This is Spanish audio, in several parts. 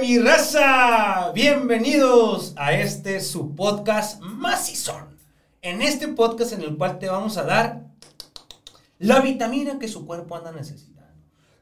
mi raza, bienvenidos a este su podcast Macizón. En este podcast en el cual te vamos a dar la vitamina que su cuerpo anda necesitando.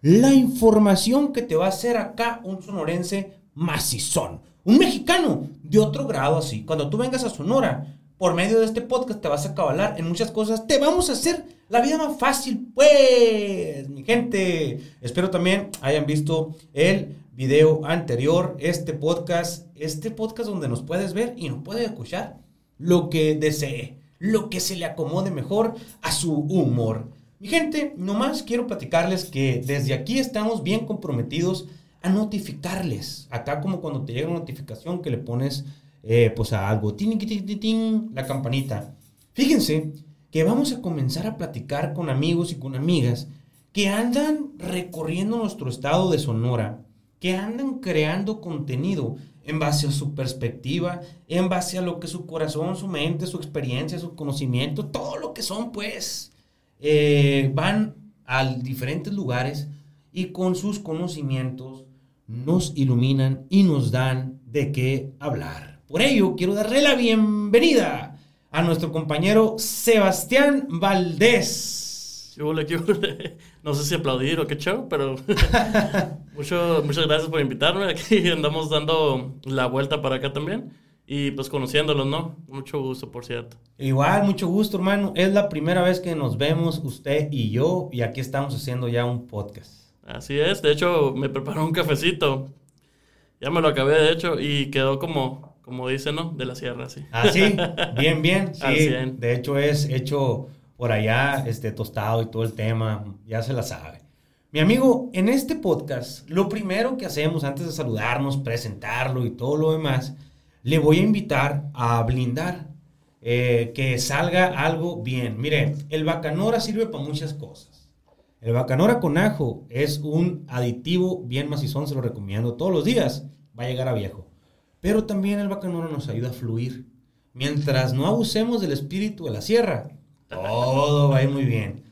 La información que te va a hacer acá un sonorense macizón. Un mexicano de otro grado así. Cuando tú vengas a Sonora, por medio de este podcast te vas a cabalar en muchas cosas. Te vamos a hacer la vida más fácil, pues, mi gente. Espero también hayan visto el video anterior, este podcast, este podcast donde nos puedes ver y nos puedes escuchar lo que desee, lo que se le acomode mejor a su humor. Mi gente, nomás quiero platicarles que desde aquí estamos bien comprometidos a notificarles. Acá como cuando te llega una notificación que le pones eh, pues a algo, tin, la campanita. Fíjense que vamos a comenzar a platicar con amigos y con amigas que andan recorriendo nuestro estado de Sonora, que andan creando contenido en base a su perspectiva, en base a lo que su corazón, su mente, su experiencia, su conocimiento, todo lo que son, pues, eh, van a diferentes lugares y con sus conocimientos nos iluminan y nos dan de qué hablar. Por ello, quiero darle la bienvenida a nuestro compañero Sebastián Valdés. No sé si aplaudir o qué show, pero mucho, muchas gracias por invitarme. Aquí andamos dando la vuelta para acá también. Y pues conociéndolos, ¿no? Mucho gusto, por cierto. Igual, mucho gusto, hermano. Es la primera vez que nos vemos usted y yo y aquí estamos haciendo ya un podcast. Así es. De hecho, me preparó un cafecito. Ya me lo acabé, de hecho, y quedó como, como dice, ¿no? De la sierra, sí. Ah, sí. Bien, bien. Sí. De hecho, es hecho por allá, este, tostado y todo el tema. Ya se la sabe. Mi amigo, en este podcast, lo primero que hacemos antes de saludarnos, presentarlo y todo lo demás le voy a invitar a blindar, eh, que salga algo bien. Mire, el bacanora sirve para muchas cosas. El bacanora con ajo es un aditivo bien macizón, se lo recomiendo todos los días, va a llegar a viejo. Pero también el bacanora nos ayuda a fluir. Mientras no abusemos del espíritu de la sierra, todo va a ir muy bien.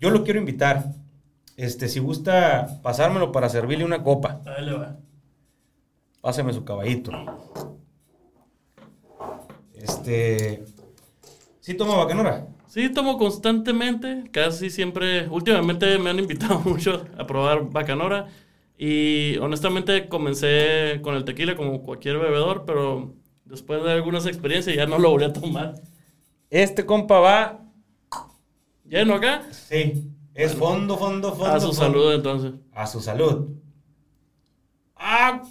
Yo lo quiero invitar. Este, si gusta pasármelo para servirle una copa. Dale, va. Páseme su caballito. Este. ¿Sí toma bacanora? Sí, tomo constantemente. Casi siempre. Últimamente me han invitado mucho a probar bacanora. Y honestamente comencé con el tequila como cualquier bebedor, pero después de algunas experiencias ya no lo volví a tomar. Este compa va. ¿Lleno acá? Sí. Es fondo, fondo, fondo. A su salud entonces. A su salud. ¡Ah!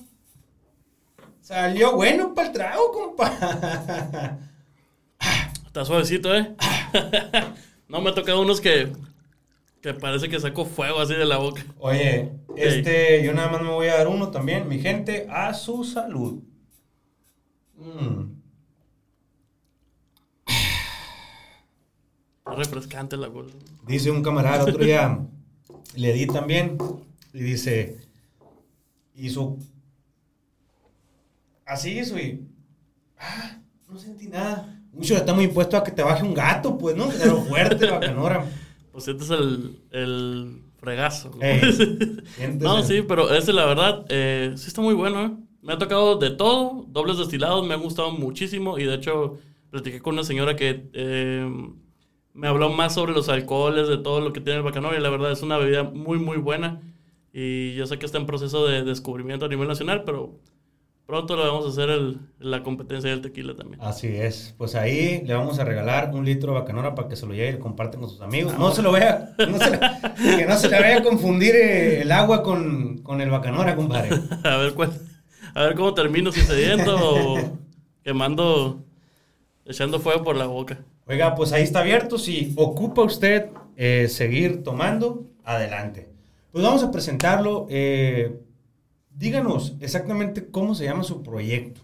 Salió bueno para el trago, compa. Está suavecito, ¿eh? no me ha tocado unos que, que parece que sacó fuego así de la boca. Oye, este, yo nada más me voy a dar uno también. Mi gente, a su salud. Mm. Refrescante la cosa. Dice un camarada otro día, le di también, y dice, hizo así eso y. Ah, no sentí nada. Mucho estamos impuestos a que te baje un gato, pues, ¿no? De lo fuerte, bacanora. Pues sientes el, el fregazo. ¿no? sí, pero ese, la verdad, eh, sí está muy bueno, ¿eh? Me ha tocado de todo, dobles destilados, me ha gustado muchísimo y de hecho platiqué con una señora que eh, me habló más sobre los alcoholes, de todo lo que tiene el bacanora y la verdad es una bebida muy, muy buena y yo sé que está en proceso de descubrimiento a nivel nacional, pero Pronto le vamos a hacer el, la competencia del tequila también. Así es. Pues ahí le vamos a regalar un litro de bacanora para que se lo lleve y lo comparten con sus amigos. No, se lo no se que no se le vaya a confundir eh, el agua con, con el bacanora, compadre. a ver cuál, a ver cómo termino, si sediento o quemando, echando fuego por la boca. Oiga, pues ahí está abierto. Si ocupa usted eh, seguir tomando, adelante. Pues vamos a presentarlo. Eh, Díganos exactamente cómo se llama su proyecto.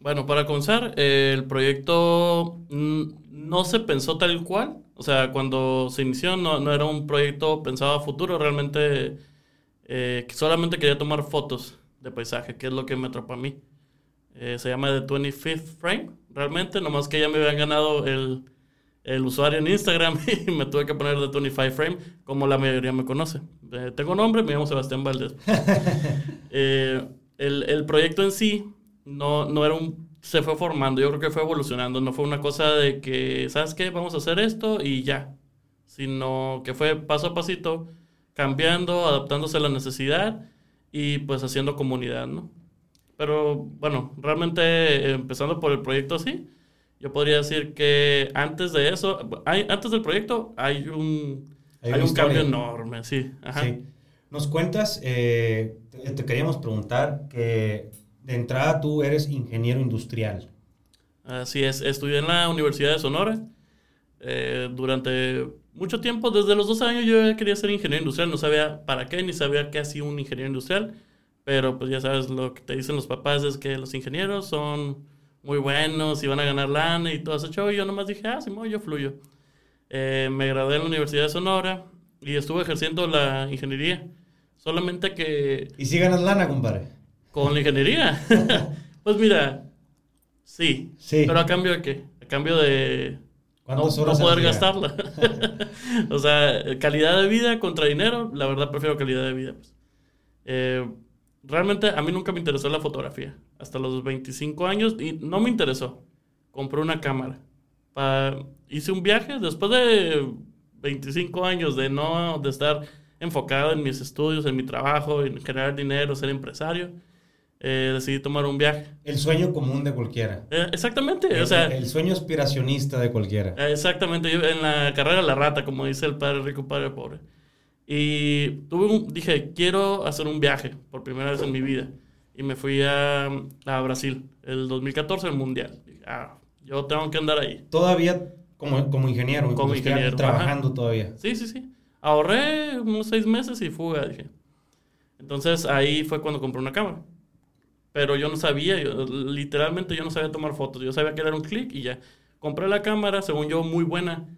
Bueno, para comenzar, eh, el proyecto no se pensó tal cual. O sea, cuando se inició no, era un proyecto pensado a futuro, realmente eh, solamente quería tomar fotos de paisaje, que es lo que me atrapa a mí. Se llama The 25th Frame, realmente, nomás que ya me habían ganado el, el usuario en Instagram y me tuve que poner de 25 Frame, como la mayoría me conoce. Eh, tengo nombre, me llamo Sebastián Valdés. Eh, el, el, proyecto en sí no, no era un... Se fue formando, yo creo que fue evolucionando, no fue una cosa de que, ¿sabes qué? Vamos a hacer esto y ya, sino que fue paso a pasito, cambiando, adaptándose a la necesidad y pues haciendo comunidad, ¿no? Pero bueno, realmente empezando por el proyecto así, yo podría decir que antes de eso, hay, antes del proyecto hay un, hay, un cambio enorme, sí. sí. Nos cuentas, eh, te queríamos preguntar que de entrada tú eres ingeniero industrial. Así es, estudié en la Universidad de Sonora. Eh, durante mucho tiempo, desde los dos años yo quería ser ingeniero industrial, no sabía para qué, ni sabía qué hacía un ingeniero industrial, pero pues ya sabes, lo que te dicen los papás es que los ingenieros son muy buenos y van a ganar lana y todo ese show. Y yo nomás dije, ah, sí, yo fluyo. Eh, me gradué en la Universidad de Sonora y estuve ejerciendo la ingeniería. Solamente que... ¿Y si ganas lana, compadre? Con la ingeniería. pues mira, sí. Sí. Pero a cambio de qué? A cambio de... No, no, poder gastarla. o sea, calidad de vida contra dinero, la verdad prefiero calidad de vida. Pues. Eh, realmente a mí nunca me interesó la fotografía. Hasta los 25 años y no me interesó. Compré una cámara. hice un viaje después de 25 años de no de estar enfocado en mis estudios, en mi trabajo, en generar dinero, ser empresario. Eh, decidí tomar un viaje. El sueño común de cualquiera. Eh, exactamente. El, o sea, el sueño aspiracionista de cualquiera. exactamente. Yo en la carrera la rata, como dice el padre rico, padre pobre. Y tuve un, dije, quiero hacer un viaje por primera vez en mi vida. Y me fui a, a Brasil, el 2014, el Mundial. ah, yo tengo que andar ahí. Todavía como, como ingeniero, como ingeniero. Trabajando todavía. Sí, sí, sí. Ahorré unos seis meses y fuga, dije. Entonces ahí fue cuando compré una cámara. Pero yo no sabía, literalmente yo no sabía tomar fotos. Yo sabía que era un clic y ya. Compré la cámara, según yo, muy buena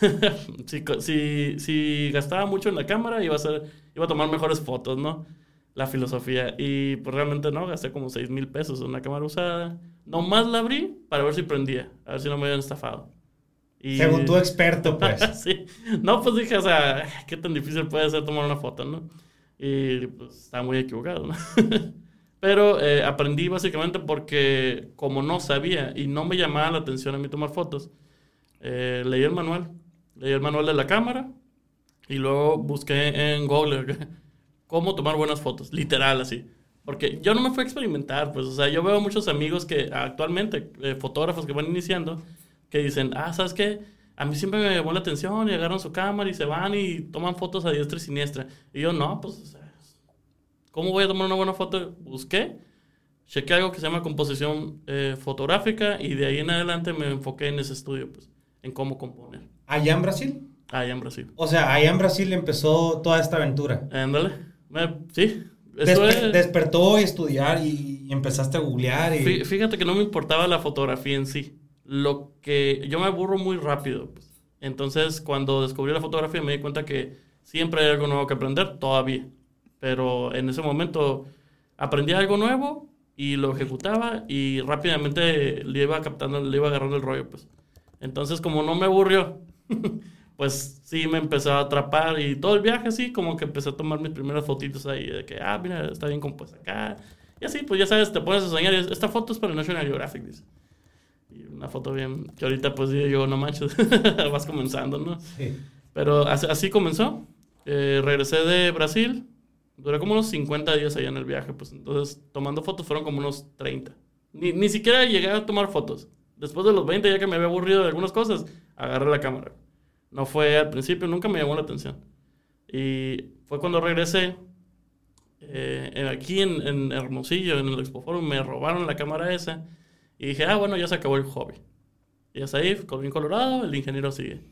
si, si, si, gastaba mucho en la cámara, iba a, ser, iba a tomar mejores fotos, ¿no? La filosofía. Y pues realmente no, gasté como 6 mil pesos en una cámara usada. Nomás la abrí para ver si prendía, a ver si no me habían estafado. Y... Según tu experto, pues. sí. No, pues dije, o sea, qué tan difícil puede ser tomar una foto, ¿no? Y pues estaba muy equivocado, ¿no? Pero eh, aprendí básicamente porque como no sabía y no me llamaba la atención a mí tomar fotos, eh, leí el manual, leí el manual de la cámara y luego busqué en Google cómo tomar buenas fotos, literal así. Porque yo no me fui a experimentar, pues, o sea, yo veo muchos amigos que actualmente, eh, fotógrafos que van iniciando, que dicen, ah, ¿sabes qué? A mí siempre me llamó la atención y agarran su cámara y se van y toman fotos a diestra y siniestra. Y yo, no, pues, ¿cómo voy a tomar una buena foto? Busqué, chequé algo que se llama composición eh, fotográfica y de ahí en adelante me enfoqué en ese estudio, pues en cómo componer. ¿Allá en Brasil? Allá en Brasil. O sea, allá en Brasil empezó toda esta aventura. Ándale. Sí. Despertó y estudiar y, empezaste a googlear. Y... Fíjate que no me importaba la fotografía en sí. Lo que yo me aburro muy rápido. Pues. Entonces, cuando descubrí la fotografía me di cuenta que siempre hay algo nuevo que aprender, todavía. Pero en ese momento aprendí algo nuevo y lo ejecutaba y rápidamente le iba captando, le iba agarrando el rollo, pues. Entonces, como no me aburrió, pues sí me empezó a atrapar y todo el viaje así, como que empecé a tomar mis primeras fotitos ahí, de que, ah, mira, está bien compuesta acá. Y así, pues ya sabes, te pones a soñar y esta foto es para National Geographic, dice. Y una foto bien, que ahorita pues yo, no manches, vas comenzando, ¿no? Sí. Pero así, comenzó. Eh, regresé de Brasil, duré como unos 50 días allá en el viaje, pues entonces tomando fotos fueron como unos 30. Ni, ni siquiera llegué a tomar fotos. Después de los 20, ya que me había aburrido de algunas cosas, agarré la cámara. No fue al principio, nunca me llamó la atención. Y fue cuando regresé, eh, aquí en, en, Hermosillo, en el Expo Forum, me robaron la cámara esa. Y dije, ah, bueno, ya se acabó el hobby. Y hasta ahí, bien colorado, el ingeniero sigue.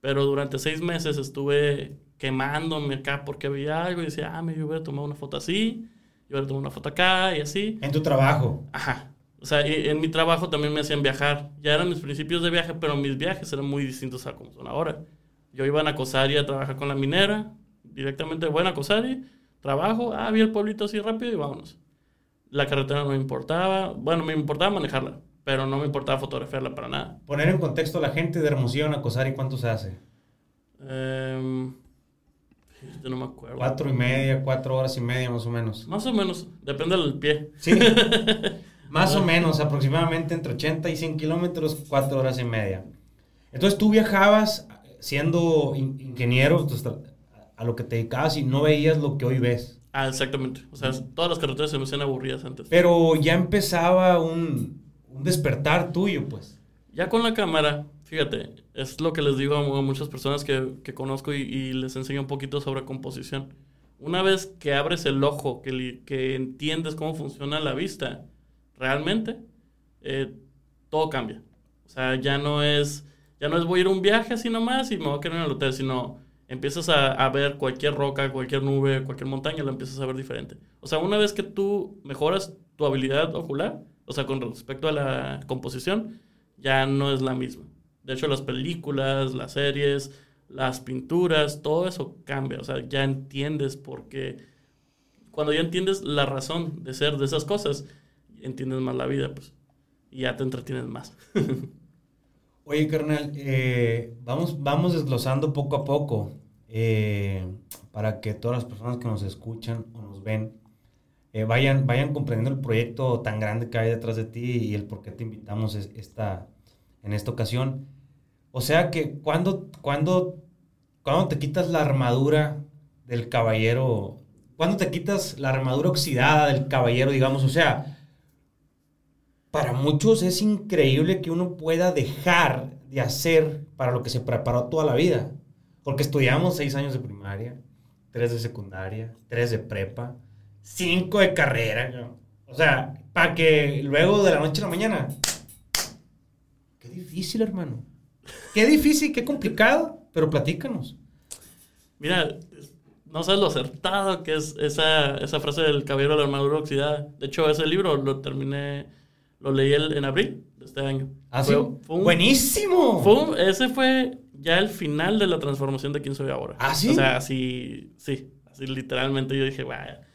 Pero durante seis meses estuve quemándome acá porque había algo y decía, ah, me voy a tomar una foto así, yo voy a tomar una foto acá y así. En tu trabajo. Ajá. O sea, en mi trabajo también me hacían viajar. Ya eran mis principios de viaje, pero mis viajes eran muy distintos a como son ahora. Yo iba a Nacosari a trabajar con la minera, directamente voy a Nacosari, trabajo, ah, vi el pueblito así rápido y vámonos. La carretera no me importaba, bueno, me importaba manejarla, pero no me importaba fotografiarla para nada. Poner en contexto a la gente de Hermosillo a y ¿cuánto se hace? Eh, no me acuerdo. Cuatro y media, cuatro horas y media más o menos. Más o menos, depende del pie. Sí. más o menos, aproximadamente entre 80 y 100 kilómetros, cuatro horas y media. Entonces tú viajabas siendo ingeniero a lo que te dedicabas y no veías lo que hoy ves. Ah, exactamente. O sea, todas las carreteras se me hacían aburridas antes. Pero ya empezaba un, un despertar tuyo, pues. Ya con la cámara, fíjate, es lo que les digo a, muchas personas que, que conozco y, les enseño un poquito sobre composición. Una vez que abres el ojo, que, que entiendes cómo funciona la vista, realmente, eh, todo cambia. O sea, ya no es, ya no es voy a ir a un viaje así nomás y me voy a quedar en el hotel, sino empiezas a, a, ver cualquier roca, cualquier nube, cualquier montaña, la empiezas a ver diferente. O sea, una vez que tú mejoras tu habilidad ocular, o sea, con respecto a la composición, ya no es la misma. De hecho, las películas, las series, las pinturas, todo eso cambia. O sea, ya entiendes por qué. Cuando ya entiendes la razón de ser de esas cosas, entiendes más la vida, pues. Y ya te entretienes más. Oye, carnal, eh, vamos, vamos desglosando poco a poco eh, para que todas las personas que nos escuchan o nos ven eh, vayan, vayan comprendiendo el proyecto tan grande que hay detrás de ti y el por qué te invitamos esta, en esta ocasión. O sea que cuando, cuando, cuando te quitas la armadura del caballero, cuando te quitas la armadura oxidada del caballero, digamos, o sea, para muchos es increíble que uno pueda dejar de hacer para lo que se preparó toda la vida. Porque estudiamos seis años de primaria, tres de secundaria, tres de prepa, cinco de carrera. O sea, para que luego de la noche a la mañana. Qué difícil, hermano. Qué difícil, qué complicado, pero platícanos. Mira, no sabes lo acertado que es esa, esa frase del caballero de la armadura oxidada. De hecho, ese libro lo terminé, lo leí en abril de este año. ¿Ah, sí? ¡Buenísimo! Fue ese fue ya el final de la transformación de quién soy ahora. ¿Ah, sí? O sea, así, sí, así literalmente yo dije, vaya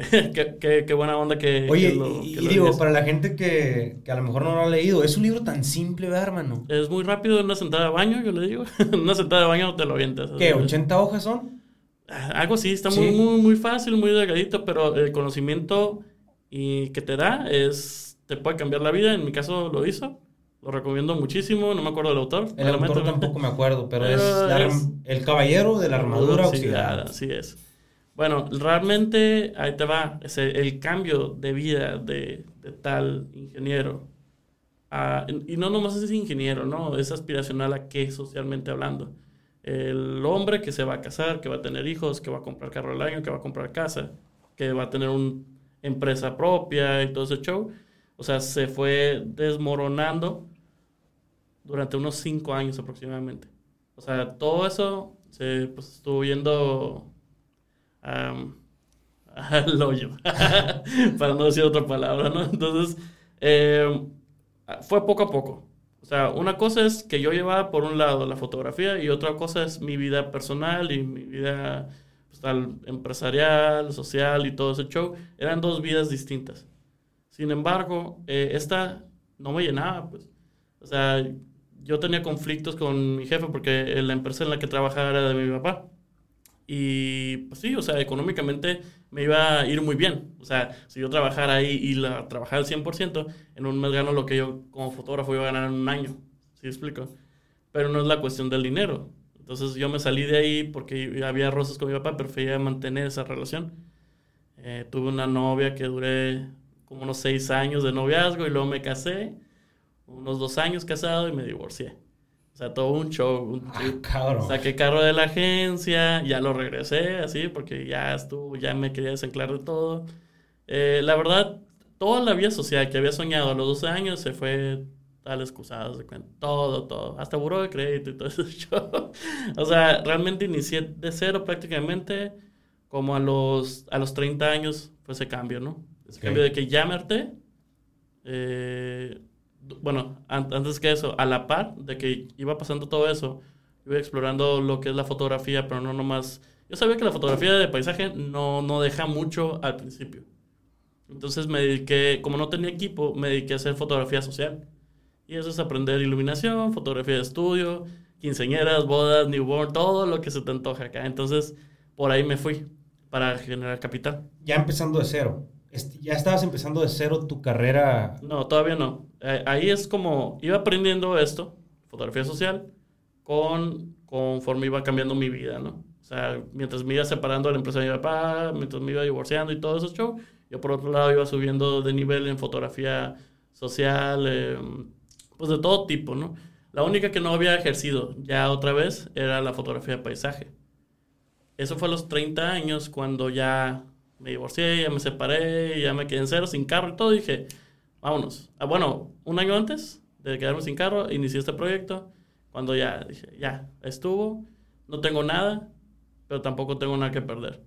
qué, buena onda que. Oye, y, digo, para la gente que, a lo mejor no lo ha leído, es un libro tan simple, ¿verdad, hermano? Es muy rápido, en una sentada de baño, yo le digo. en una sentada de baño te lo avientas. ¿Qué? ¿80 hojas son? Ah, algo así, está Muy, muy, muy fácil, muy delgadito, pero el conocimiento y que te da es. Te puede cambiar la vida. En mi caso lo hizo. Lo recomiendo muchísimo, no me acuerdo del autor. El autor tampoco me acuerdo, pero, es, El Caballero de la Armadura Oxidada. Así es. Bueno, realmente ahí te va, ese, el cambio de vida de, tal ingeniero. y no nomás es ingeniero, ¿no? Es aspiracional a qué socialmente hablando. El hombre que se va a casar, que va a tener hijos, que va a comprar carro al año, que va a comprar casa, que va a tener una empresa propia y todo ese show. O sea, se fue desmoronando durante unos cinco años aproximadamente. O sea, todo eso se pues, estuvo viendo al hoyo, para no decir otra palabra, ¿no? Entonces, em, fue poco a poco. O sea, una cosa es que yo llevaba por un lado la fotografía y otra cosa es mi vida personal y mi vida pues, empresarial, social y todo ese show. Eran dos vidas distintas. Sin embargo, eh, esta no me llenaba, pues. O sea, yo tenía conflictos con mi jefe porque la empresa en la que trabajaba era de mi papá. Y pues sí, o sea, económicamente me iba a ir muy bien. O sea, si yo trabajara ahí y la trabajara al 100%, en un mes gano lo que yo como fotógrafo iba a ganar en un año. ¿Sí explico? Pero no es la cuestión del dinero. Entonces yo me salí de ahí porque había rosas con mi papá, prefería mantener esa relación. Eh, tuve una novia que duré como unos seis años de noviazgo y luego me casé, unos dos años casado y me divorcié. O sea, todo un show. Un ah, Saqué carro de la agencia, ya lo regresé, así, porque ya estuvo, ya me quería desenclar de todo. Eh, la verdad, toda la vida social que había soñado a los 12 años se fue tal excusado, se cuenta. Todo, todo. Hasta buró de crédito y todo ese show. o sea, realmente inicié de cero prácticamente como a los, a los 30 años fue ese cambio, ¿no? Ese cambio de que harté. Eh, bueno, antes que eso, a la par de que iba pasando todo eso, iba explorando lo que es la fotografía, pero no nomás... Yo sabía que la fotografía de paisaje no, no deja mucho al principio. Entonces me dediqué, como no tenía equipo, me dediqué a hacer fotografía social. Y eso es aprender iluminación, fotografía de estudio, quinceañeras, bodas, newborn, todo lo que se te antoja acá. Entonces, por ahí me fui para generar capital. Ya empezando de cero. ¿Ya estabas empezando de cero tu carrera? No, todavía no. Eh, ahí es como, iba aprendiendo esto, fotografía social, con, conforme iba cambiando mi vida, ¿no? O sea, mientras me iba separando de la empresa de mi papá, mientras me iba divorciando y todo eso show, yo por otro lado iba subiendo de nivel en fotografía social, em, pues de todo tipo, ¿no? La única que no había ejercido ya otra vez era la fotografía de paisaje. Eso fue a los 30 años cuando ya me divorcié, ya me separé, ya me quedé en cero, sin carro y todo. dije, vámonos. Ah, bueno, un año antes de quedarme sin carro, inicié este proyecto. Cuando ya dije, ya, estuvo, no tengo nada, pero tampoco tengo nada que perder.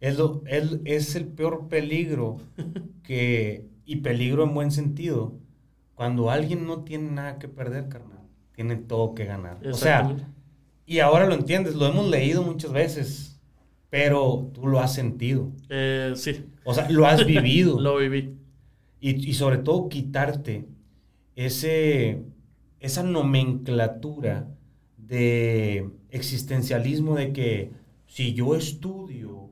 Es, lo, es el peor peligro que, y peligro en buen sentido, cuando alguien no tiene nada que perder, carnal, tiene todo que ganar. O sea, y ahora lo entiendes, lo hemos leído muchas veces pero tú lo has sentido. Eh, sí. O sea, lo has vivido. lo viví. Y, y, sobre todo quitarte ese, esa nomenclatura de existencialismo de que si yo estudio,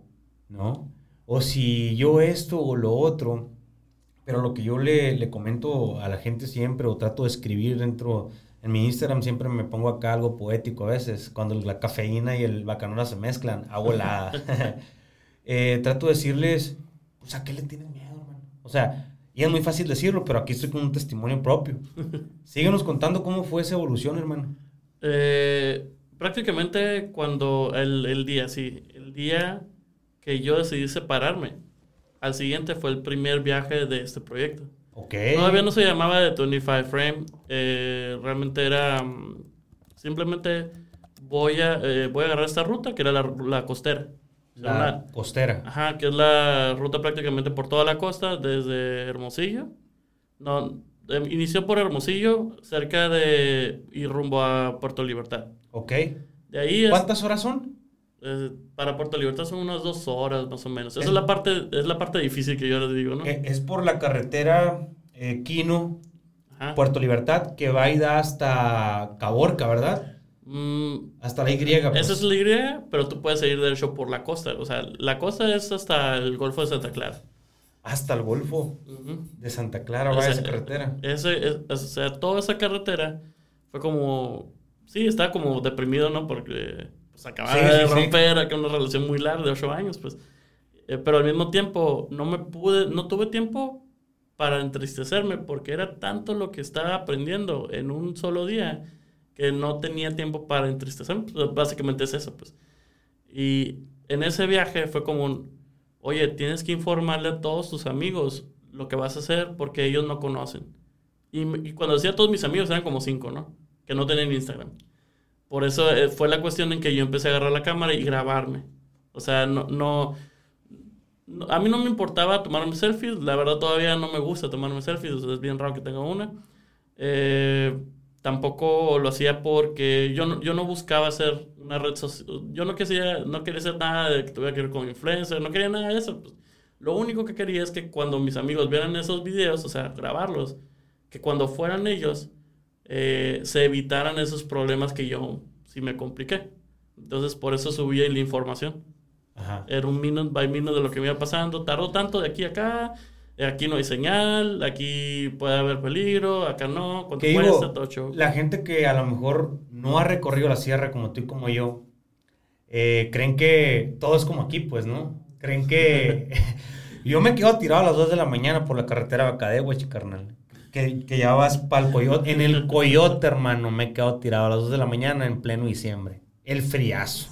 ¿no? O si yo esto o lo otro, pero lo que yo le, le comento a la gente siempre o trato de escribir dentro en mi Instagram siempre me pongo acá algo poético a veces, cuando la cafeína y el bacanola se mezclan, hago la... eh, trato de decirles, pues a qué le tienen miedo, hermano. O sea, y es muy fácil decirlo, pero aquí estoy con un testimonio propio. Síguenos contando cómo fue esa evolución, hermano. Eh, prácticamente cuando el, el día, sí, el día que yo decidí separarme, al siguiente fue el primer viaje de este proyecto. Todavía no se llamaba de 25 Frame. Eh, realmente era mm, simplemente voy a, eh, voy a agarrar esta ruta que era la, la costera. La costera. Ajá, que es la ruta prácticamente por toda la costa, desde Hermosillo. No, em, inició por Hermosillo, cerca de. y rumbo a Puerto Libertad. Ok. De ahí ¿Cuántas horas son? Eh, para Puerto Libertad son unas dos horas más o menos. Esa es, la parte, es la parte difícil que yo les digo, ¿no? Eh, es por la carretera eh, Quino, Puerto Libertad, que va y da hasta Caborca, ¿verdad? Mm, hasta la Y. Pues. Esa es la Y, pero tú puedes seguir derecho por la costa. O sea, la costa es hasta el Golfo de Santa Clara. Hasta el Golfo de Santa Clara va esa carretera. Ese, o sea, toda esa carretera fue como... Sí, estaba como deprimido, ¿no? Porque pues acababa de romper una relación muy larga de ocho años, pues. Eh, pero al mismo tiempo no me pude, no tuve tiempo para entristecerme porque era tanto lo que estaba aprendiendo en un solo día que no tenía tiempo para entristecerme. Pues, básicamente es eso, pues. Y en ese viaje fue como un, oye, tienes que informarle a todos tus amigos lo que vas a hacer porque ellos no conocen. Y, y cuando decía todos mis amigos eran como cinco, ¿no? Que no tenían Instagram. Por eso eh, fue la cuestión en que yo empecé a agarrar la cámara y grabarme. O sea, no, no, a mí no me importaba tomarme selfies. La verdad todavía no me gusta tomarme selfies. es bien raro que tenga una. Eh, tampoco lo hacía porque yo no, yo no buscaba hacer una red social. Yo no quería, no quería hacer nada de que tuviera que ver con influencer. No quería nada de eso. Pues. lo único que quería es que cuando mis amigos vieran esos videos, o sea, grabarlos, que cuando fueran ellos eh, se evitaran esos problemas que yo sí me compliqué. Entonces, por eso subí la información. Era un minute by minute de lo que me iba pasando. Tardó tanto de aquí a acá. Aquí no hay señal. Aquí puede haber peligro. Acá no. ¿Cuánto cuesta? Todo La gente que a lo mejor no ha recorrido la sierra como tú y como yo, eh, creen que todo es como aquí, pues, ¿no? Creen que. yo me quedo tirado a las 2 de la mañana por la carretera Bacadegüe, carnal que, ya vas para el coyote. En el coyote, hermano, me he quedado tirado a las 2 de la mañana en pleno diciembre. El friazo.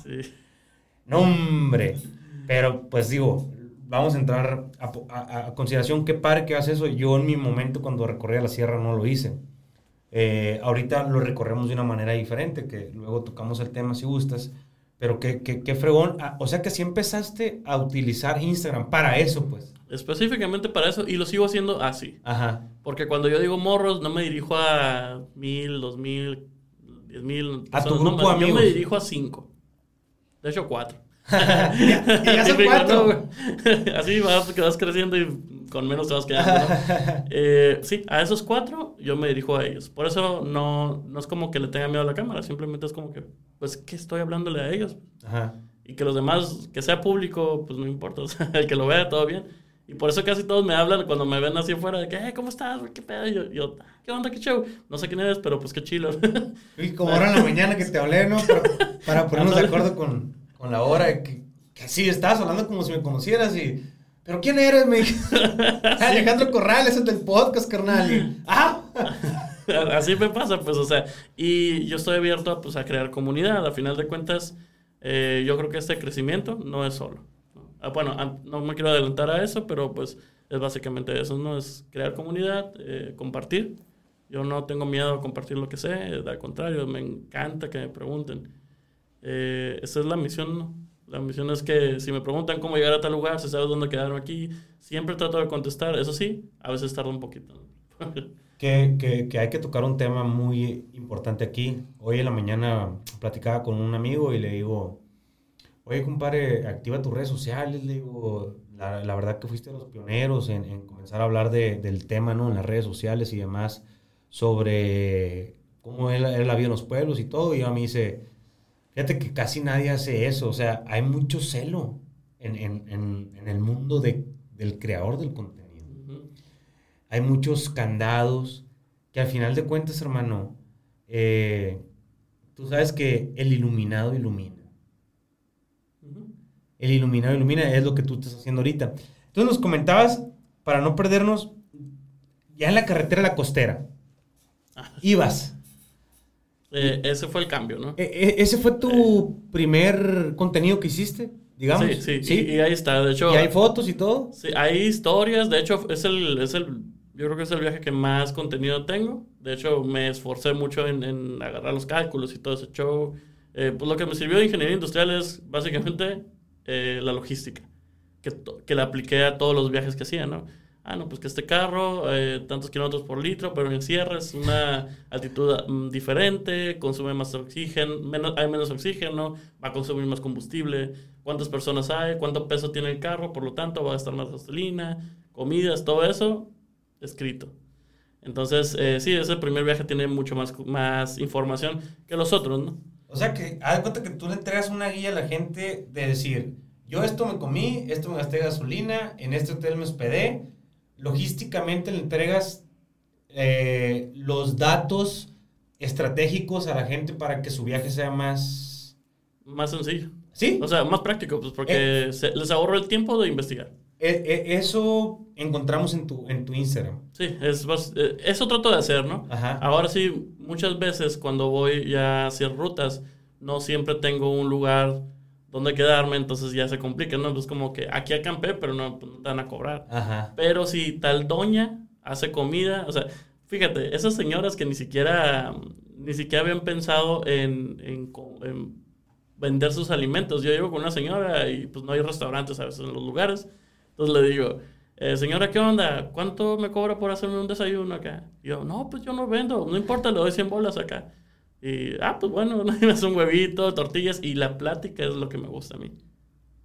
No, hombre. Pero pues digo, vamos a entrar a, consideración qué padre que hace eso. Yo en mi momento cuando recorría la sierra no lo hice. Eh, ahorita lo recorremos de una manera diferente, que luego tocamos el tema si gustas. Pero qué, qué, qué fregón. Ah, o sea que sí empezaste a utilizar Instagram para eso, pues. Específicamente para eso, y lo sigo haciendo así. Ajá. Porque cuando yo digo morros, no me dirijo a mil, dos mil, diez mil. A tu grupo amigos. Yo me dirijo a cinco. De hecho, cuatro. y ya son cuatro. así vas, vas creciendo y con menos te vas quedando. ¿no? Eh, sí, a esos cuatro yo me dirijo a ellos. Por eso no, no es como que le tenga miedo a la cámara, simplemente es como que, pues, ¿qué estoy hablándole a ellos? Ajá. Y que los demás, que sea público, pues no importa, o sea, el que lo vea, todo bien. Y por eso casi todos me hablan cuando me ven así afuera de que, eh, ¿cómo estás? ¿Qué pedo? Y yo, yo, ¿qué onda? ¿Qué show? No sé quién eres, pero pues qué chilo. Y como ahora en la mañana que te hablé, ¿no? Para, para ponernos de acuerdo con, con la hora, que, que sí, estabas hablando como si me conocieras y... ¿Pero quién eres? Me Alejandro Corrales, es del podcast, carnal. ¡Ah! Así me pasa, pues, o sea, y yo estoy abierto pues, a crear comunidad. A final de cuentas, eh, yo creo que este crecimiento no es solo. Ah, bueno, no me quiero adelantar a eso, pero pues es básicamente eso, ¿no? Es crear comunidad, eh, compartir. Yo no tengo miedo a compartir lo que sé, al contrario, me encanta que me pregunten. Eh, esa es la misión. La misión es que si me preguntan cómo llegar a tal lugar, si sabes dónde quedarme aquí, siempre trato de contestar. Eso sí, a veces tarda un poquito. que, que, que, hay que tocar un tema muy importante aquí. Hoy en la mañana platicaba con un amigo y le digo, oye, compadre, activa tus redes sociales, le digo, la, la verdad que fuiste de los pioneros en, en comenzar a hablar de, del tema, ¿no? En las redes sociales y demás, sobre cómo es la, vida en los pueblos y todo, y a mí dice, fíjate que casi nadie hace eso, o sea, hay mucho celo en, en, en el mundo de, del creador del contenido. Hay muchos candados que al final de cuentas, hermano, eh, tú sabes que el iluminado ilumina el iluminado ilumina, es lo que tú estás haciendo ahorita. Entonces nos comentabas, para no perdernos, ya en la carretera la costera, ah. ibas. Eh, ese fue el cambio, ¿no? E, e, ¿Ese fue tu primer contenido que hiciste? Digamos. Sí, sí, Y, ahí está. De hecho. ¿Y hay fotos y todo? Sí, hay historias. De hecho, es el, es el, yo creo que es el viaje que más contenido tengo. De hecho, me esforcé mucho en, agarrar los cálculos y todo ese show. Eh, pues lo que me sirvió de ingeniería industrial es básicamente eh, la logística, que, que la apliqué a todos los viajes que hacía, ¿no? Ah, no, pues que este carro, eh, tantos kilómetros por litro, pero en sierra es una altitud mm, diferente, consume más oxígeno, menos, hay menos oxígeno, va a consumir más combustible, cuántas personas hay, cuánto peso tiene el carro, por lo tanto va a gastar más gasolina, comidas, todo eso escrito. Entonces, eh, sí, ese primer viaje tiene mucho más, más información que los otros, ¿no? O sea que, haz cuenta que tú le entregas una guía a la gente de decir, yo esto me comí, esto me gasté gasolina, en este hotel me hospedé. Logísticamente le entregas eh, los datos estratégicos a la gente para que su viaje sea más... Más sencillo. ¿Sí? O sea, más práctico, pues porque eh. les ahorro el tiempo de investigar. E, eso encontramos en tu, en tu Instagram. Sí, es, eh, eso trato de hacer, ¿no? Ahora sí, muchas veces cuando voy ya a hacer rutas, no siempre tengo un lugar donde quedarme, entonces ya se complica, ¿no? Pues como que aquí acampé, pero no, pues, no te van a cobrar. Pero si tal doña hace comida, o sea, fíjate, esas señoras que ni siquiera, ni siquiera habían pensado en, en, en vender sus alimentos. Yo llego con una señora y pues no hay restaurantes a veces en los lugares. Entonces le digo, eh, señora, ¿qué onda? ¿Cuánto me cobra por hacerme un desayuno acá? Y yo, no, pues yo no vendo, no importa, le doy 100 bolas acá. Y, ah, pues bueno, me hace un huevito, tortillas, y la plática es lo que me gusta a mí.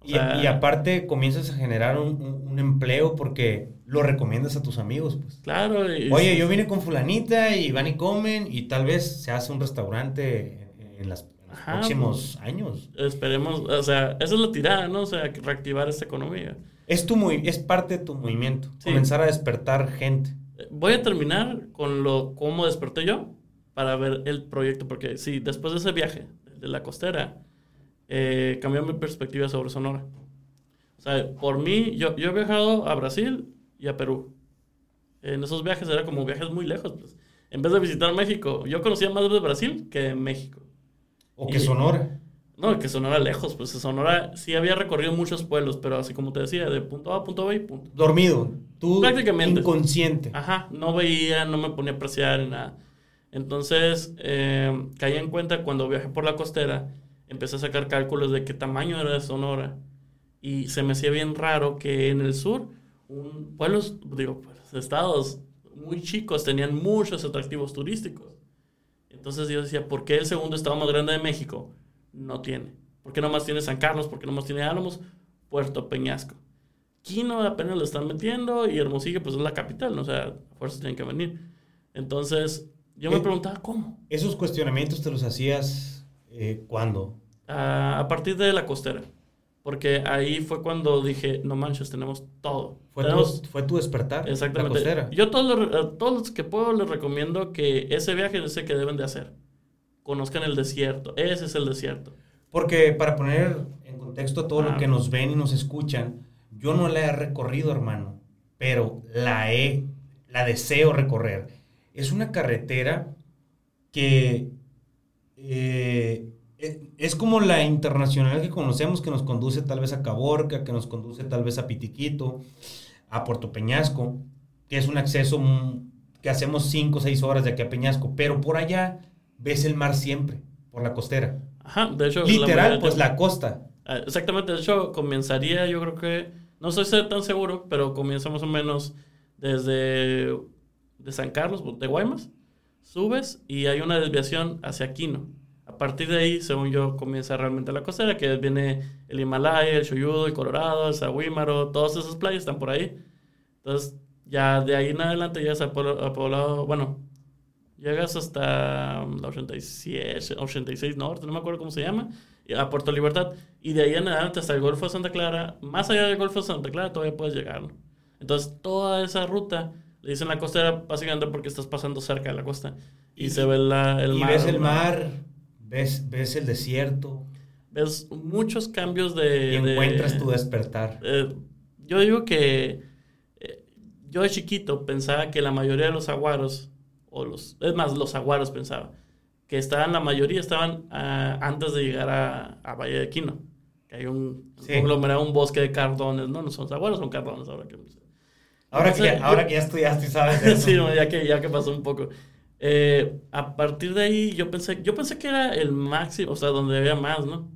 y, y, aparte comienzas a generar un, un, empleo porque lo recomiendas a tus amigos, pues. Claro. Oye, yo vine con fulanita y van y comen y tal vez se hace un restaurante en, las, los próximos pues, años. Esperemos, o sea, esa es la tirada, ¿no? O sea, reactivar esta economía. Es, tu muy, es parte de tu movimiento, comenzar a despertar gente. Voy a terminar con lo cómo desperté yo para ver el proyecto, porque sí, después de ese viaje de la costera, eh, cambió mi perspectiva sobre Sonora. O sea, por mí, yo, yo he viajado a Brasil y a Perú. En esos viajes era como viajes muy lejos. Pues. En vez de visitar México, yo conocía más de Brasil que México. O que Sonora. No, que Sonora lejos, pues Sonora sí había recorrido muchos pueblos, pero así como te decía, de punto A a punto B y punto. Dormido, tú Prácticamente. inconsciente. Ajá, no veía, no me ponía a apreciar ni nada. Entonces, eh, caí en cuenta cuando viajé por la costera, empecé a sacar cálculos de qué tamaño era de Sonora. Y se me hacía bien raro que en el sur, un, pueblos, digo, pues, estados muy chicos tenían muchos atractivos turísticos. Entonces yo decía, ¿por qué el segundo estado más grande de México no tiene. ¿Por qué nomás tiene San Carlos? ¿Por qué nomás tiene Álamos? Puerto Peñasco. Quino apenas lo están metiendo y Hermosillo pues es la capital, ¿no? o sea, a fuerzas tienen que venir. Entonces, yo me Eh, preguntaba, ¿cómo? ¿Esos cuestionamientos te los hacías eh, cuándo? Ah, a partir de la costera. Porque ahí fue cuando dije, no manches, tenemos todo. ¿Fue, Tenemos- tu, ¿Fue tu despertar? La Exactamente. costera. Yo todos los, a todos los que puedo les recomiendo que ese viaje es el que deben de hacer. Conozcan el desierto. Ese es el desierto. Porque para poner en contexto a todo Ah. lo que nos ven y nos escuchan, yo no la he recorrido, hermano, pero la he, la deseo recorrer. Es una carretera que eh, e- es como la internacional que conocemos, que nos conduce tal vez a Caborca, que nos conduce tal vez a Pitiquito, a Puerto Peñasco, que es un acceso mm, que hacemos 5 o 6 horas de aquí a Peñasco, pero por allá ves el mar siempre, por la costera. Ajá, de hecho. Literal, pues la costa. Ah, Exactamente, de hecho, comenzaría, yo creo que, no ser tan seguro, pero comienza más o menos desde de San Carlos, de Guaymas, subes y hay una desviación hacia Quino. A partir de ahí, según yo, comienza realmente la costera, que viene el Himalaya, el Choyudo, el Colorado, el Sahuímaro, todas esas playas están por ahí. Entonces, ya de ahí en adelante llegas a, Pueblo- a Poblado, bueno, llegas hasta um, la 87, 86 Norte, no me acuerdo cómo se llama, y a Puerto Libertad, y de ahí en adelante hasta el Golfo de Santa Clara, más allá del Golfo de Santa Clara todavía puedes llegar, ¿no? Entonces, toda esa ruta, le dicen la costera básicamente porque estás pasando cerca de la costa, y, Y- se ve la- el y mar. ves el mar, ves, ves el desierto Ves muchos cambios de... y de- encuentras tu despertar. Eh, yo digo que eh, yo de chiquito pensaba que la mayoría de los aguaros, o los, es más, los aguaros pensaba, que estaban, la mayoría estaban ah, antes de llegar a, a Valle de Quino, que hay un Sí. conglomerado, un bosque de cardones, no, no son aguaros, son cardones ahora que... Ahora que, Entonces, ya, ahora que ya estudiaste y sabes eso. sí, no, ya que, ya que pasó un poco. Eh, a partir de ahí yo pensé, yo pensé que era el máximo, o sea, donde había más, ¿no?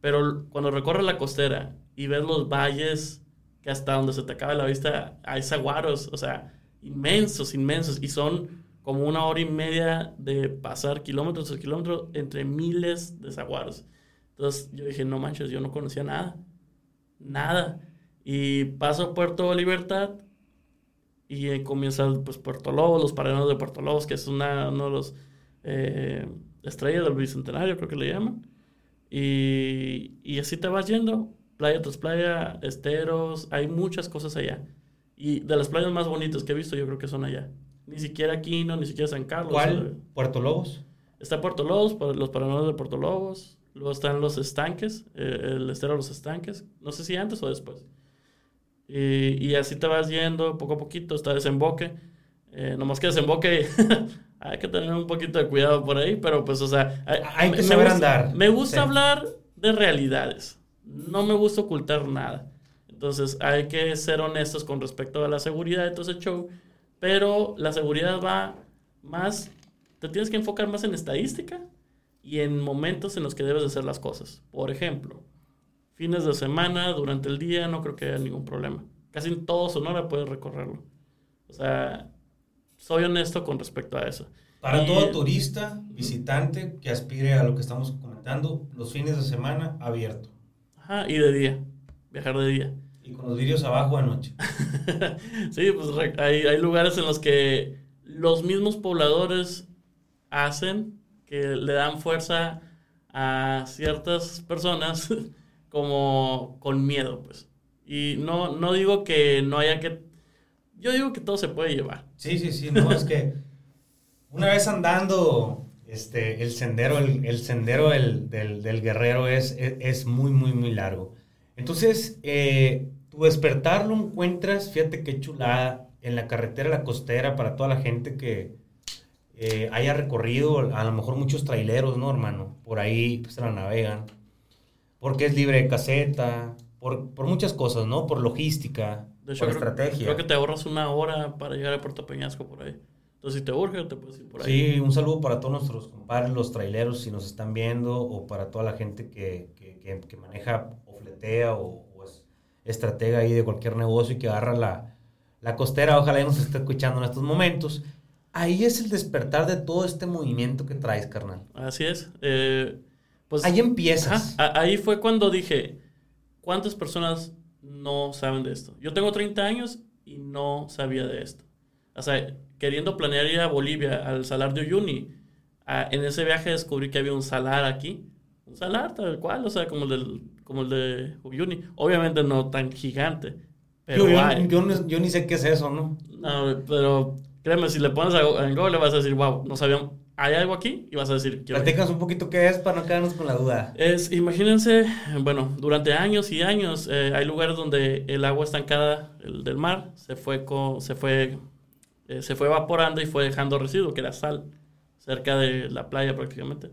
Pero cuando recorres la costera y ves los valles que hasta donde se te acaba la vista hay saguaros, o sea, inmensos, inmensos, y son como una hora y media de pasar kilómetros y kilómetros entre miles de saguaros. Entonces yo dije, no manches, yo no conocía nada, nada. Y paso a Puerto Libertad y eh, comienza pues Puerto Lobos, los paraderos de Puerto Lobos, que es una, uno de los eh, estrellas del Bicentenario, creo que le llaman. Y, y así te vas yendo, playa tras playa, esteros, hay muchas cosas allá. Y de las playas más bonitas que he visto, yo creo que son allá. Ni siquiera Quino, ni siquiera San Carlos. ¿Cuál? ¿Puerto Lobos? Está Puerto Lobos, los paraderos de Puerto Lobos. Luego están los estanques, eh, el estero de los estanques. No sé si antes o después. Y, y así te vas yendo poco a poquito, está desemboque. Eh, nomás que desemboque, hay que tener un poquito de cuidado por ahí, pero pues, o sea, hay, Hay que saber gusta, andar. Me gusta Sí. hablar de realidades, no me gusta ocultar nada. Entonces hay que ser honestos con respecto a la seguridad de todo ese show, pero la seguridad va más, te tienes que enfocar más en estadística y en momentos en los que debes de hacer las cosas. Por ejemplo, fines de semana, durante el día, no creo que haya ningún problema. Casi en todo Sonora puedes recorrerlo. O sea, soy honesto con respecto a eso. Para Y- todo turista, visitante que aspire a lo que estamos comentando, los fines de semana abierto. Ajá, y de día, viajar de día. Y con los vídeos abajo de noche. sí, pues hay, hay lugares en los que los mismos pobladores hacen que le dan fuerza a ciertas personas como con miedo, pues. Y no, no digo que no haya que... Yo digo que todo se puede llevar. Sí, sí, sí, no, es que una vez andando, este, el sendero, el, el sendero del, del- del guerrero es, es, es muy, muy, muy largo. Entonces, eh, tu despertar lo encuentras, fíjate qué chulada, en la carretera La Costera para toda la gente que eh, haya recorrido, a lo mejor muchos traileros, ¿no, hermano? Por ahí pues, se la navegan, porque es libre de caseta, por, por muchas cosas, ¿no? Por logística, De hecho, por creo, estrategia. creo que te ahorras una hora para llegar a Puerto Peñasco por ahí. Entonces, si te urge, te puedes ir por ahí. Sí, un saludo para todos nuestros compadres, los traileros, si nos están viendo, o para toda la gente que, que, que- que maneja o fletea o, estratega ahí de cualquier negocio y que agarra la, la costera. Ojalá ya nos esté escuchando en estos momentos. Ahí es el despertar de todo este movimiento que traes, carnal. Así es. Eh, pues, Ahí empiezas. Ajá, ahí fue cuando dije, ¿cuántas personas no saben de esto? Yo tengo 30 años y no sabía de esto. o sea, queriendo planear ir a Bolivia, al salar de Uyuni, en ese viaje descubrí que había un salar aquí. Un salar tal cual, o sea, como el, del, como el de Uyuni. Obviamente no tan gigante. Pero yo, yo, ni sé qué es eso, ¿no? No, pero créeme, si le pones en Google vas a decir, wow, no sabían, ¿hay algo aquí? Y vas a decir, Platicas un poquito qué es para no quedarnos con la duda. Es, imagínense, bueno, durante años y años eh, hay lugares donde el agua estancada el del mar se fue, con, se, fue, eh, se fue evaporando y fue dejando residuo, que era sal, cerca de la playa prácticamente.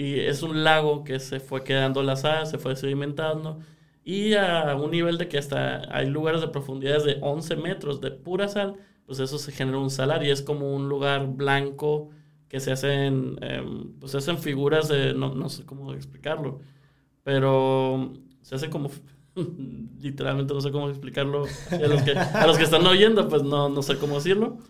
Y es un lago que se fue quedando la sal, se fue sedimentando y a un nivel de que hasta hay lugares de profundidades de 11 metros de pura sal, pues eso se genera un salar y es como un lugar blanco que se hacen, em, pues se hacen figuras de, no, no, sé cómo explicarlo, pero se hace como, literalmente no sé cómo explicarlo, a los que, a los que están oyendo, pues no, no sé cómo decirlo,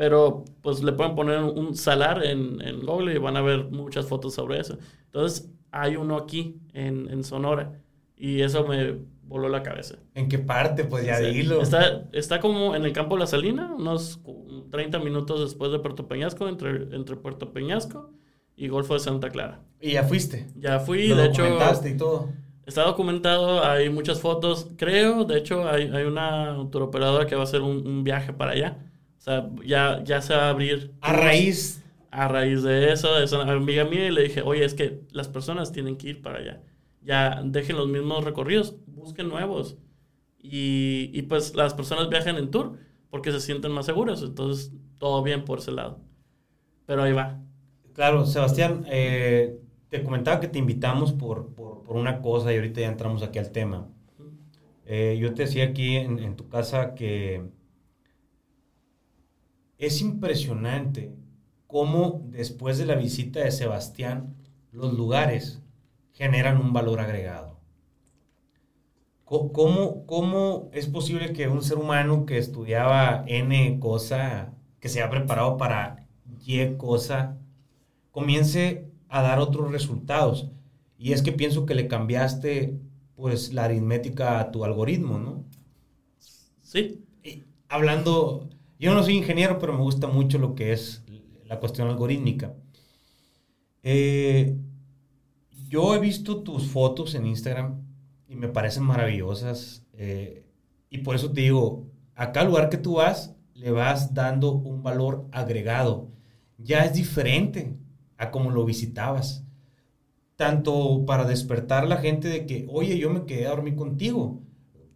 pero pues le pueden poner un salar en, en Google y van a ver muchas fotos sobre eso. Entonces hay uno aquí en, en Sonora y eso me voló la cabeza. ¿En qué parte? Pues ya dilo. Está, está como en el campo de la Salina, unos 30 minutos después de Puerto Peñasco, entre, entre Puerto Peñasco y Golfo de Santa Clara. ¿Y ya fuiste? Ya fui, de hecho. y todo? Está documentado, hay muchas fotos. Creo, de hecho, hay, hay una operadora que va a hacer un, viaje para allá. O sea, ya, ya se va a abrir. A raíz. A raíz de eso, es una amiga mía y le dije, oye, es que las personas tienen que ir para allá ya dejen los mismos recorridos, busquen nuevos. Y, y, pues las personas viajan en tour porque se sienten más seguras, entonces todo bien por ese lado. Pero ahí va. Claro, Sebastián, eh, te comentaba que te invitamos por, por, por, una cosa y ahorita ya entramos aquí al tema. Eh, yo te decía aquí en, en tu casa que es impresionante cómo después de la visita de Sebastián, los lugares generan un valor agregado. ¿Cómo, ¿Cómo es posible que un ser humano que estudiaba N cosa, que se ha preparado para Y cosa, comience a dar otros resultados? Y es que pienso que le cambiaste pues la aritmética a tu algoritmo, ¿no? Sí. hablando, yo no soy ingeniero, pero me gusta mucho lo que es la cuestión algorítmica. Eh, yo he visto tus fotos en Instagram y me parecen maravillosas. Eh, y por eso te digo, a cada lugar que tú vas, le vas dando un valor agregado. Ya es diferente a como lo visitabas. Tanto para despertar a la gente de que, oye, yo me quedé a dormir contigo.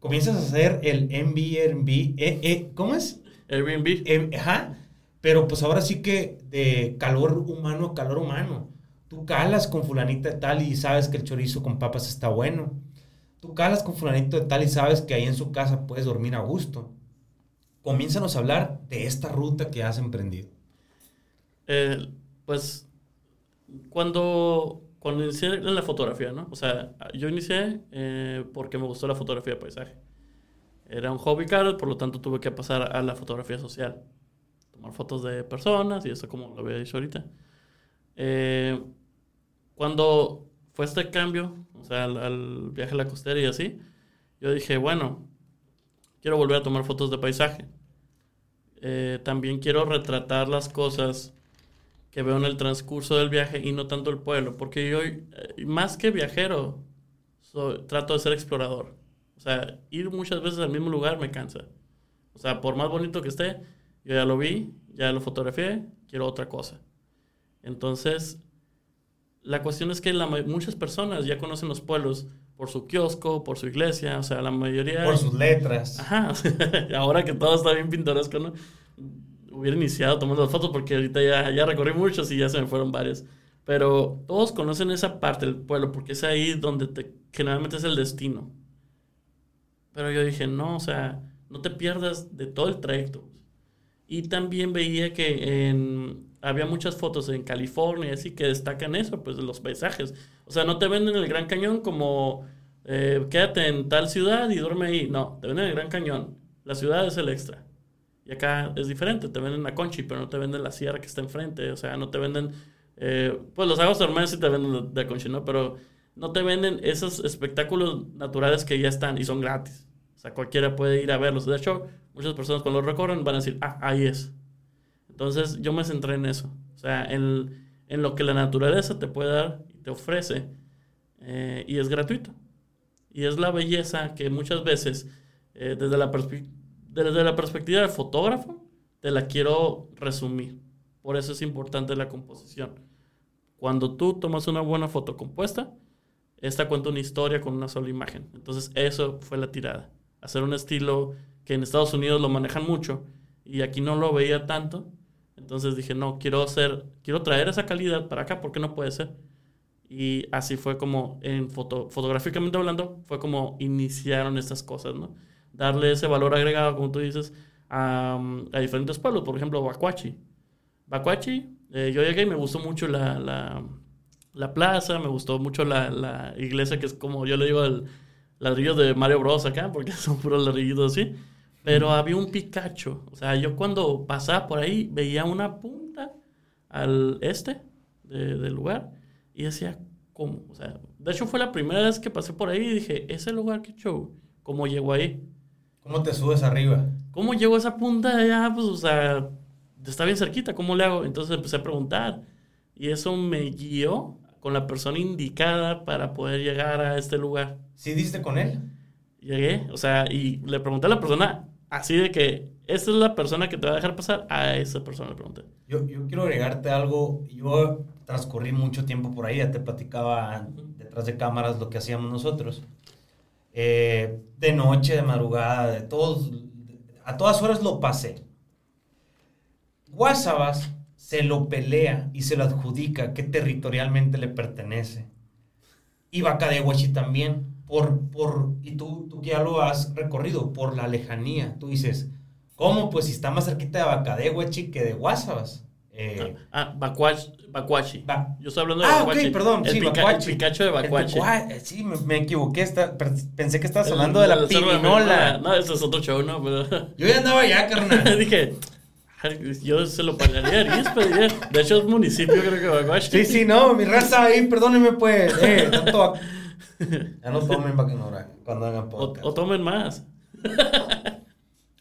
Comienzas a hacer el Airbnb. Eh, ¿Cómo es? Airbnb. Em, ajá. Pero pues ahora sí que de calor humano a calor humano. Tú calas con fulanita de tal y sabes que el chorizo con papas está bueno. Tú calas con fulanito de tal y sabes que ahí en su casa puedes dormir a gusto. Comiénzanos a hablar de esta ruta que has emprendido. Eh, pues cuando, cuando inicié en la fotografía, ¿no? O sea, yo inicié eh, porque me gustó la fotografía de paisaje. Era un hobby caro, por lo tanto tuve que pasar a la fotografía social. Tomar fotos de personas y eso como lo había dicho ahorita. Eh, cuando fue este cambio, o sea, al, viaje a la costera y así, yo dije, bueno, quiero volver a tomar fotos de paisaje. Eh, también quiero retratar las cosas que veo en el transcurso del viaje y no tanto el pueblo, porque yo, eh, más que viajero, trato de ser explorador. O sea, ir muchas veces al mismo lugar me cansa. O sea, por más bonito que esté, yo ya lo vi, ya lo fotografié, quiero otra cosa. Entonces, la cuestión es que la, muchas personas ya conocen los pueblos por su kiosco, por su iglesia, o sea, la mayoría... Por sus letras. Ajá, ahora que todo está bien pintoresco, ¿no? Hubiera iniciado tomando las fotos porque ahorita ya, ya recorrí muchos y ya se me fueron varios. Pero todos conocen esa parte del pueblo porque es ahí donde te, generalmente es el destino. Pero yo dije, no, o sea, no te pierdas de todo el trayecto. Y también veía que había muchas fotos en California, así que destacan eso, pues de los paisajes. O sea, no te venden el Gran Cañón como eh, quédate en tal ciudad y duerme ahí. No, te venden el Gran Cañón. La ciudad es el extra. Y acá es diferente, te venden la Conchi, pero no te venden la sierra que está enfrente. O sea, no te venden. Eh, pues los aguas termales sí te venden la Conchi, ¿no? Pero no te venden esos espectáculos naturales que ya están y son gratis. Sea, cualquiera puede ir a verlos. De hecho, muchas personas cuando lo recorren van a decir, ah, ahí es. Entonces yo me centré en eso. O sea, en, en lo que la naturaleza te puede dar y te ofrece. Eh, y es gratuito. Y es la belleza que muchas veces, eh, desde, la desde la perspectiva del fotógrafo, te la quiero resumir. Por eso es importante la composición. Cuando tú tomas una buena foto compuesta, esta cuenta una historia con una sola imagen. Entonces, eso fue la tirada. Hacer un estilo que en Estados Unidos lo manejan mucho y aquí no lo veía tanto. Entonces dije, no, quiero hacer, quiero traer esa calidad para acá, porque no puede ser. Y así fue como, en foto, fotográficamente hablando, fue como iniciaron estas cosas, ¿no? Darle ese valor agregado, como tú dices, a, diferentes pueblos. Por ejemplo, Bacuachi. Bacuachi, eh, yo llegué y me gustó mucho la, la, la plaza, me gustó mucho la, la, iglesia, que es como yo le digo el ladrillo de Mario Bros acá, porque son puros ladrillitos así. Pero había un Pikachu. O sea, yo cuando pasaba por ahí veía una punta al este del lugar y decía, ¿cómo? O sea, de hecho fue la primera vez que pasé por ahí y dije, ese lugar, qué show. ¿Cómo llego ahí? ¿Cómo te subes arriba? ¿Cómo llego a esa punta de allá? Pues, o sea, está bien cerquita, ¿cómo le hago? Entonces empecé a preguntar y eso me guió con la persona indicada para poder llegar a este lugar. ¿Sí diste con él? Llegué, o sea, y le pregunté a la persona así de que esta es la persona que te va a dejar pasar, a esa persona le pregunté. Yo, yo quiero agregarte algo, yo transcurrí mucho tiempo por ahí, ya te platicaba detrás de cámaras lo que hacíamos nosotros. Eh, de noche, de madrugada, de todos, a todas horas lo pasé. Guasabas se lo pelea y se lo adjudica que territorialmente le pertenece. Y Bacadehuachi también por, por, y tú, tú ya lo has recorrido, por la lejanía. Tú dices, ¿cómo? Pues si está más cerquita de Bacadehuachi que de Guasabas. Eh, ah, Bacuachi. Yo estoy hablando de ah, ok, perdón. El, sí, Bacuachi. el de Bacuachi. Eh, sí, me, equivoqué. pensé que estabas hablando de la pirinola. No, eso es otro show, ¿no? Yo ya andaba allá, carnal. Dije, yo se lo pagaría pediría. De hecho, es municipio, creo que Bacuachi. Sí, sí, no, mi raza ahí, perdóneme, pues. Eh, tanto ya no tomen para cuando hagan podcast. O, tomen más.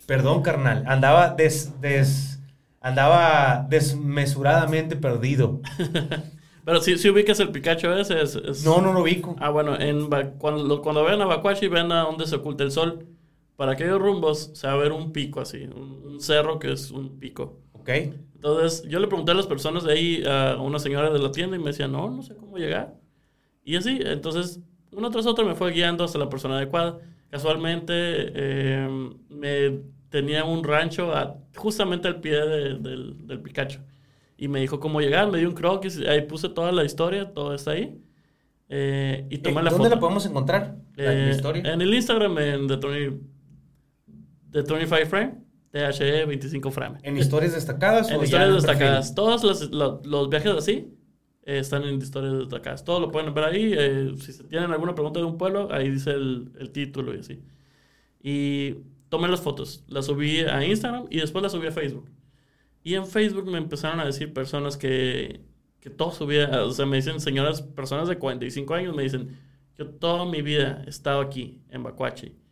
Perdón, carnal. Andaba des, des, andaba desmesuradamente perdido. Pero si, si ubicas el Pikachu ese, es, No, no lo ubico. Ah, bueno, en, cuando, cuando vean a Bacuachi, vean a dónde se oculta el sol. Para aquellos rumbos se va a ver un pico así, un, cerro que es un pico. Ok. Entonces, yo le pregunté a las personas de ahí, a una señora de la tienda, y me decía, no, no sé cómo llegar. Y así, entonces uno tras otro me fue guiando hasta la persona adecuada. Casualmente eh, me tenía un rancho justamente al pie del, del Pikachu. Y me dijo cómo llegar, me dio un croquis, ahí puse toda la historia, todo está ahí. Eh, y tomé la ¿Dónde la podemos encontrar? La, historia. En el Instagram en de, 20, de 25 Frame, THE 25 Frame. ¿En historias destacadas? en historias destacadas. Todos los, los, los, viajes así eh, están en historias destacadas. Todo lo pueden ver ahí. Eh, si tienen alguna pregunta de un pueblo, ahí dice el, el, título y así. Y tomé las fotos. Las subí a Instagram y después las subí a Facebook. Y en Facebook me empezaron a decir personas que, que todo subía. O sea, me dicen señoras, personas de 45 años, me dicen, yo toda mi vida he estado aquí, en Bacuachi.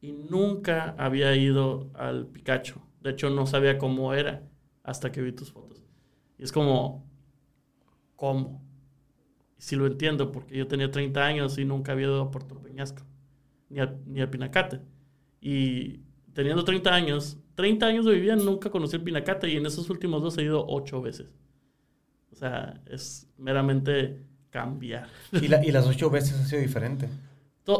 Y nunca había ido al Picacho. De hecho, no sabía cómo era hasta que vi tus fotos. Y es como, ¿Cómo? Si lo entiendo, porque yo tenía 30 años y nunca había ido a Puerto Peñasco, ni a, ni a Pinacate. Y teniendo 30 años, 30 años de vivir, nunca conocí el Pinacate y en esos últimos dos he ido 8 veces. O sea, es meramente cambiar. ¿Y, las 8 veces ha sido diferente?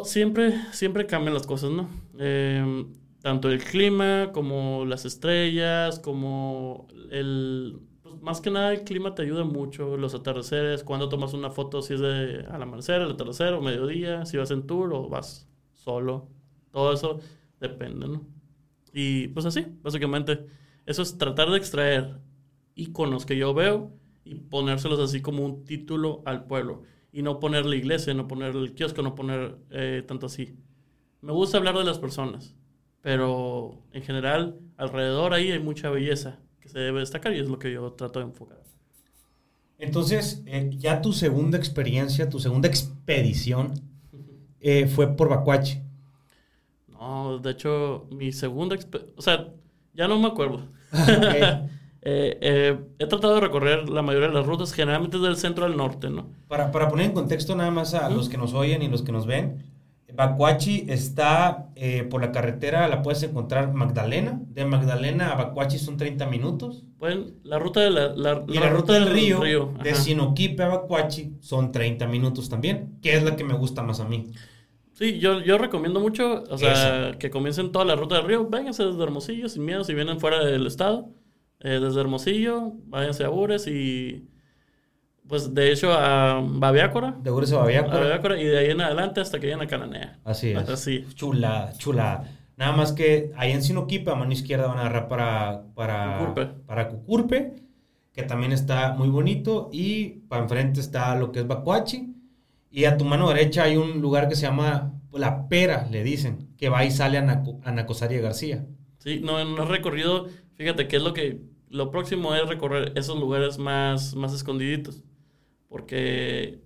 Siempre, siempre cambian las cosas, ¿no? Em, tanto el clima, como las estrellas, como el, más que nada el clima te ayuda mucho, los atardeceres, cuando tomas una foto, si es de al amanecer, al atardecer o mediodía, si vas en tour o vas solo, todo eso depende, ¿no? Y pues así, básicamente, eso es tratar de extraer iconos que yo veo y ponérselos así como un título al pueblo. Y no poner la iglesia, no poner el kiosco, no poner eh, tanto así. Me gusta hablar de las personas, pero en general alrededor ahí hay mucha belleza se debe destacar y es lo que yo trato de enfocar. Entonces, eh, ya tu segunda experiencia, tu segunda expedición eh, fue por Bacuachi. No, de hecho, mi segunda, o sea, ya no me acuerdo. Eh, eh, he tratado de recorrer la mayoría de las rutas, generalmente del centro al norte, ¿no? Para, para poner en contexto nada más a los que nos oyen y los que nos ven, Bacuachi está eh, por la carretera, la puedes encontrar Magdalena. De Magdalena a Bacuachi son 30 minutos. Bueno, la ruta de la, y la, ruta, del, río, de Sinoquipe a Bacuachi son 30 minutos también, que es la que me gusta más a mí. Sí, yo, yo recomiendo mucho, o sea, que comiencen toda la ruta del río. Vénganse desde Hermosillo sin miedo si vienen fuera del estado. Eh, desde Hermosillo, váyanse a Ures y pues de hecho a Babiácora. De Ures a Babiácora. y de ahí en adelante hasta que lleguen a Cananea. Así es. Así. Chula, chula. Nada más que ahí en Sinoquipa, a mano izquierda van a agarrar para, para, Cucurpe. para Cucurpe, que también está muy bonito. Y para enfrente está lo que es Bacuachi. Y a tu mano derecha hay un lugar que se llama La Pera, le dicen, que va y sale a, Naco, a Nacosaria García. Sí, no, no he recorrido, fíjate que es lo que, lo próximo es recorrer esos lugares más, más escondiditos. Porque...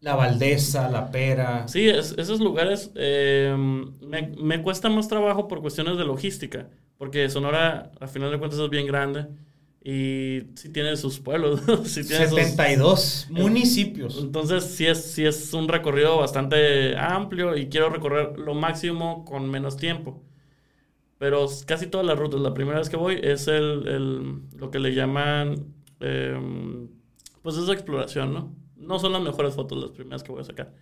La Valdeza, La Pera. Sí, esos lugares eh, me, me, cuesta más trabajo por cuestiones de logística, porque Sonora, a final de cuentas, es bien grande y sí tiene sus pueblos. sí tiene 72 municipios. Entonces, sí es, sí es un recorrido bastante amplio y quiero recorrer lo máximo con menos tiempo. Pero casi todas las rutas, la primera vez que voy es el, el lo que le llaman eh, pues es exploración, ¿no? No son las mejores fotos las primeras que voy a sacar.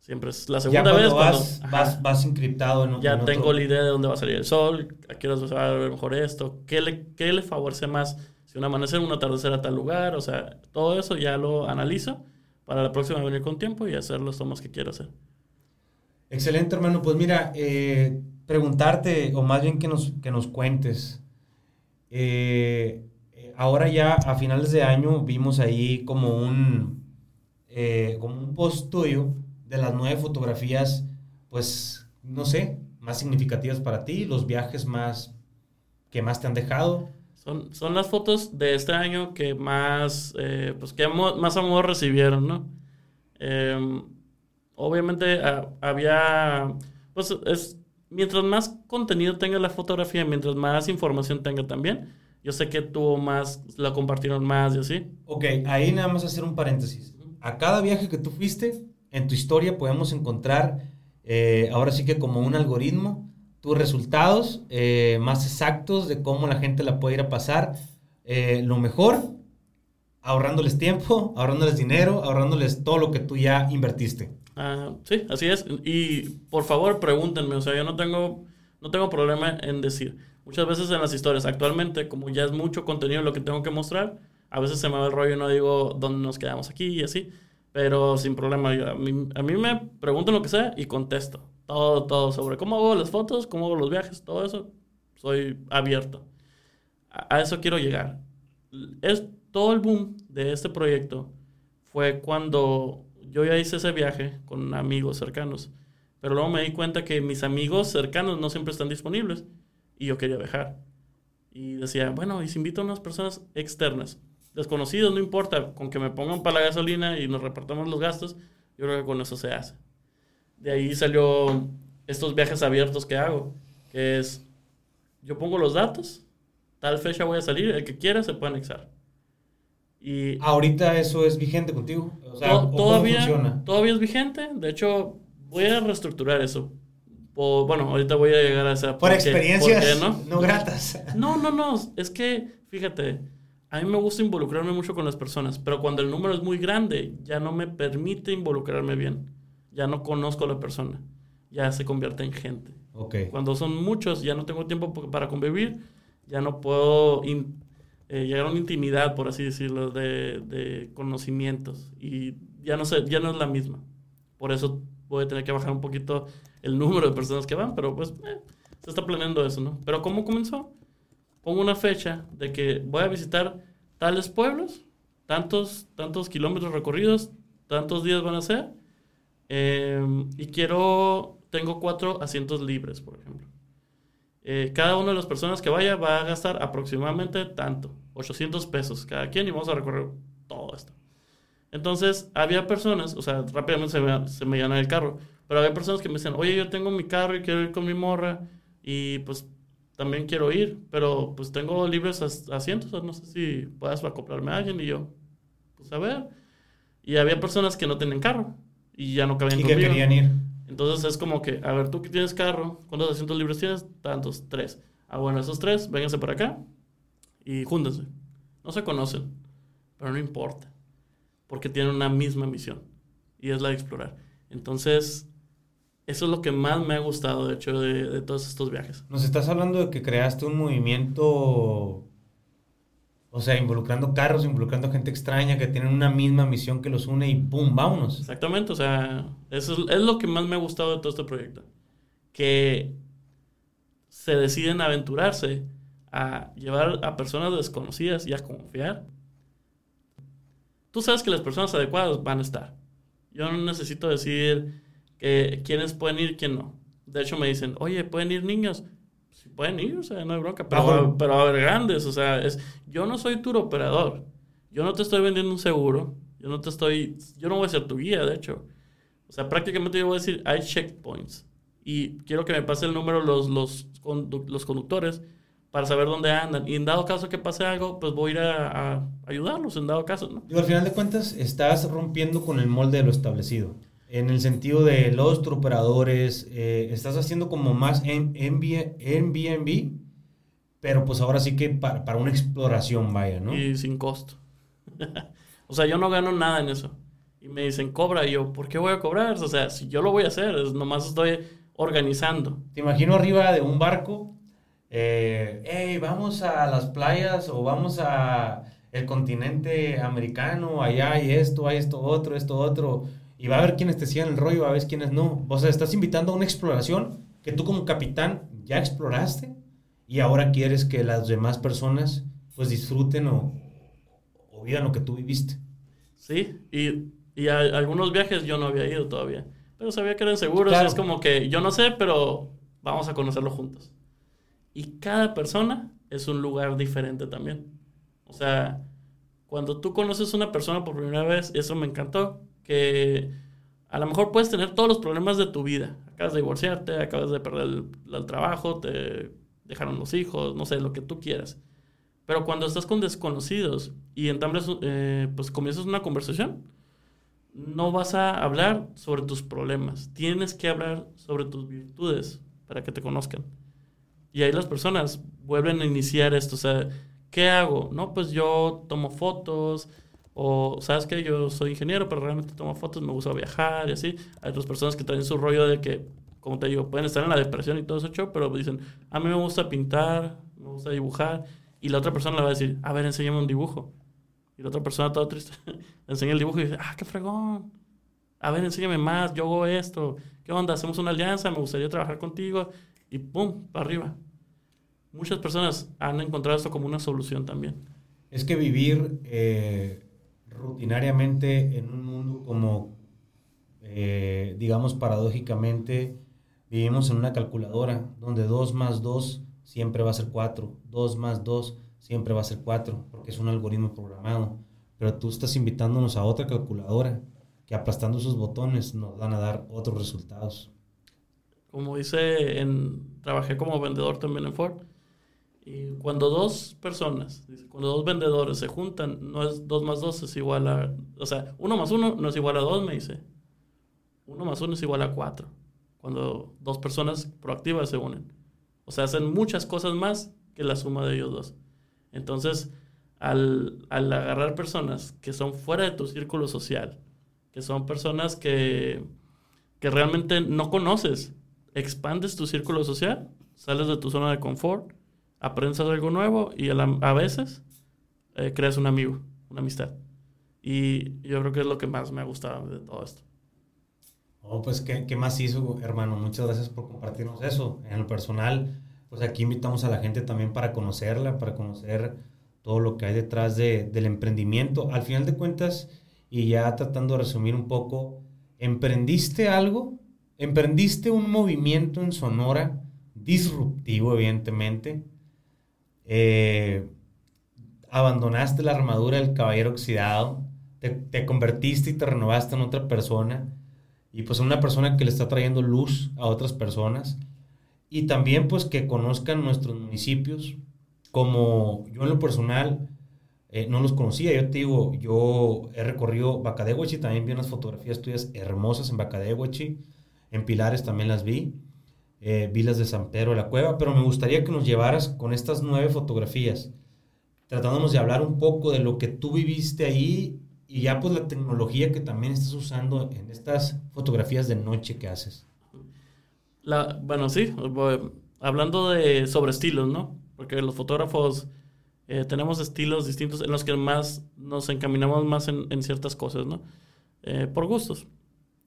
Siempre es la segunda vez vas, vas, vas, encriptado en Ya tengo la idea de dónde va a salir el sol, a qué horas va a ver mejor esto, qué le, qué le favorece más si un amanecer, un atardecer a tal lugar, o sea, todo eso ya lo analizo para la próxima venir con tiempo y hacer los tomas que quiero hacer. Excelente, hermano. Pues mira, eh, preguntarte, o más bien que nos, que nos cuentes, eh, ahora ya a finales de año vimos ahí como un, eh, como un post tuyo de las nueve fotografías, pues, no sé, más significativas para ti, los viajes más que más te han dejado. Son, son las fotos de este año que más, eh, pues, que más amor recibieron, ¿no? Em, obviamente había, pues, es, mientras más contenido tenga la fotografía, mientras más información tenga también, yo sé que tuvo más, la compartieron más y así. Ok, ahí nada más hacer un paréntesis. A cada viaje que tú fuiste, en tu historia podemos encontrar, eh, ahora sí que como un algoritmo, tus resultados eh, más exactos de cómo la gente la puede ir a pasar. Eh, lo mejor, ahorrándoles tiempo, ahorrándoles dinero, ahorrándoles todo lo que tú ya invertiste. Ah, sí, así es. Y por favor, pregúntenme. O sea, yo no tengo, no tengo problema en decir Muchas veces en las historias, actualmente, como ya es mucho contenido lo que tengo que mostrar, a veces se me va el rollo y no digo dónde nos quedamos aquí y así. Pero sin problema, a, mí, a mí me preguntan lo que sea y contesto. Todo, todo sobre cómo hago las fotos, cómo hago los viajes, todo eso. Soy abierto. A, a eso quiero llegar. Es, todo el boom de este proyecto fue cuando yo ya hice ese viaje con amigos cercanos. Pero luego me di cuenta que mis amigos cercanos no siempre están disponibles y yo quería viajar. Y decía, bueno, y si invito a unas personas externas, desconocidos, no importa, con que me pongan para la gasolina y nos repartamos los gastos, yo creo que con eso se hace. De ahí salió estos viajes abiertos que hago, que es, yo pongo los datos, tal fecha voy a salir, el que quiera se puede anexar. Y ahorita eso es vigente contigo. O sea, todavía, todavía es vigente. De hecho, voy a reestructurar eso bueno, ahorita voy a llegar a esa... Por experiencias no? gratas. No, no, no. Es que, fíjate, a mí me gusta involucrarme mucho con las personas, pero cuando el número es muy grande, ya no me permite involucrarme bien. Ya no conozco a la persona. Ya se convierte en gente. Okay. Cuando son muchos, ya no tengo tiempo para convivir, ya no puedo eh, llegar a intimidad, por así decirlo, de, de conocimientos. Y ya no sé, ya no es la misma. Por eso voy a tener que bajar un poquito el número de personas que van, pero pues eh, se está planeando eso, ¿no? Pero ¿cómo comenzó? Pongo una fecha de que voy a visitar tales pueblos, tantos, tantos kilómetros recorridos, tantos días van a ser, em, y quiero, tengo cuatro asientos libres, por ejemplo. Eh, cada una de las personas que vaya va a gastar aproximadamente tanto, 800 pesos cada quien, y vamos a recorrer todo esto. Entonces, había personas, o sea, rápidamente se me, se me llena el carro, pero había personas que me decían, oye, yo tengo mi carro y quiero ir con mi morra, y pues también quiero ir, pero pues tengo libres asientos, no sé si puedas acoplarme a alguien y yo, pues a ver. Y había personas que no tenían carro y ya no cabían y que querían ir. Entonces es como que, a ver, tú que tienes carro, ¿cuántos asientos libres tienes? Tantos, tres. Ah, bueno, esos tres, vénganse para acá y júntense. No se conocen, pero no importa, porque tienen una misma misión y es la de explorar. Entonces, eso es lo que más me ha gustado, de hecho, de, todos estos viajes. Nos estás hablando de que creaste un movimiento, o sea, involucrando carros, involucrando gente extraña que tienen una misma misión que los une y ¡pum! ¡Vámonos! Exactamente, o sea, eso es, lo que más me ha gustado de todo este proyecto. Que se deciden aventurarse a llevar a personas desconocidas y a confiar. Tú sabes que las personas adecuadas van a estar. Yo no necesito decir eh, quiénes pueden ir, quién no. De hecho, me dicen, oye, ¿pueden ir niños? Pueden ir, o sea, no hay bronca, pero, pero a ver, grandes, o sea, es, yo no soy tour operador, yo no te estoy vendiendo un seguro, yo no te estoy, yo no voy a ser tu guía, de hecho. O sea, prácticamente yo voy a decir, hay checkpoints y quiero que me pase el número los, los, los conductores para saber dónde andan. Y en dado caso que pase algo, pues voy a ir a, ayudarlos, en dado caso, ¿no? Y al final de cuentas, estás rompiendo con el molde de lo establecido en el sentido de los operadores, eh, estás haciendo como más en, Airbnb, pero pues ahora sí que para, para, una exploración, vaya, ¿no? Y sin costo. o sea, yo no gano nada en eso. Y me dicen, cobra. Y yo, ¿por qué voy a cobrar? O sea, si yo lo voy a hacer, es, nomás estoy organizando. Te imagino arriba de un barco, eh, hey, vamos a las playas o vamos a el continente americano, allá hay esto, hay esto otro, esto otro y va a haber quienes te sigan el rollo, va a haber quienes no. O sea, estás invitando a una exploración que tú como capitán ya exploraste y ahora quieres que las demás personas pues disfruten o, o vivan lo que tú viviste. Sí, y, y a, algunos viajes yo no había ido todavía, pero sabía que eran seguros. Es como que yo no sé, pero vamos a conocerlo juntos. Y cada persona es un lugar diferente también. O sea, cuando tú conoces a una persona por primera vez, eso me encantó, que a lo mejor puedes tener todos los problemas de tu vida. Acabas de divorciarte, acabas de perder el, trabajo, te dejaron los hijos, no sé, lo que tú quieras. Pero cuando estás con desconocidos y entablas, eh, pues comienzas una conversación, no vas a hablar sobre tus problemas. Tienes que hablar sobre tus virtudes para que te conozcan. Y ahí las personas vuelven a iniciar esto. O sea, ¿qué hago? No, pues yo tomo fotos, o, ¿sabes que Yo soy ingeniero, pero realmente tomo fotos, me gusta viajar y así. Hay otras personas que traen su rollo de que, como te digo, pueden estar en la depresión y todo eso, pero dicen, a mí me gusta pintar, me gusta dibujar. Y la otra persona le va a decir, a ver, enséñame un dibujo. Y la otra persona, toda triste, le enseña el dibujo y dice, ah, qué fregón. A ver, enséñame más, yo hago esto. ¿Qué onda? Hacemos una alianza, me gustaría trabajar contigo. Y pum, para arriba. Muchas personas han encontrado esto como una solución también. Es que vivir eh, rutinariamente en un mundo como, eh, digamos, paradójicamente, vivimos en una calculadora donde 2 más 2 siempre va a ser 4, 2 más 2 siempre va a ser 4, porque es un algoritmo programado. Pero tú estás invitándonos a otra calculadora que aplastando sus botones nos van a dar otros resultados. Como dice, en, trabajé como vendedor también en Ford y cuando dos personas, cuando dos vendedores se juntan, no es 2 más 2 es igual a, o sea, 1 más 1 no es igual a 2, me dice. 1 más 1 es igual a 4. Cuando dos personas proactivas se unen. O sea, hacen muchas cosas más que la suma de ellos dos. Entonces, al, al agarrar personas que son fuera de tu círculo social, que son personas que, que realmente no conoces, expandes tu círculo social, sales de tu zona de confort aprendes algo nuevo y a, veces eh, creas un amigo, una amistad. Y yo creo que es lo que más me ha gustado de todo esto. Oh, pues, ¿qué, ¿qué, más hizo, hermano? Muchas gracias por compartirnos eso. En lo personal, pues aquí invitamos a la gente también para conocerla, para conocer todo lo que hay detrás de, del emprendimiento. Al final de cuentas, y ya tratando de resumir un poco, ¿emprendiste algo? ¿Emprendiste un movimiento en Sonora disruptivo, evidentemente? Eh, abandonaste la armadura del caballero oxidado, te, convertiste y te renovaste en otra persona, y pues una persona que le está trayendo luz a otras personas. y también pues que conozcan nuestros municipios, como yo en lo personal eh, no los conocía, yo te digo, yo he recorrido Bacadehuachi, también vi unas fotografías tuyas hermosas en Bacadehuachi, en Pilares también las vi, eh, vi las de San Pedro la Cueva, pero me gustaría que nos llevaras con estas nueve fotografías, tratándonos de hablar un poco de lo que tú viviste ahí y ya pues la tecnología que también estás usando en estas fotografías de noche que haces. La, bueno, sí, hablando de sobre estilos, ¿no? Porque los fotógrafos eh, tenemos estilos distintos en los que más nos encaminamos más en, ciertas cosas, ¿no? Eh, por gustos.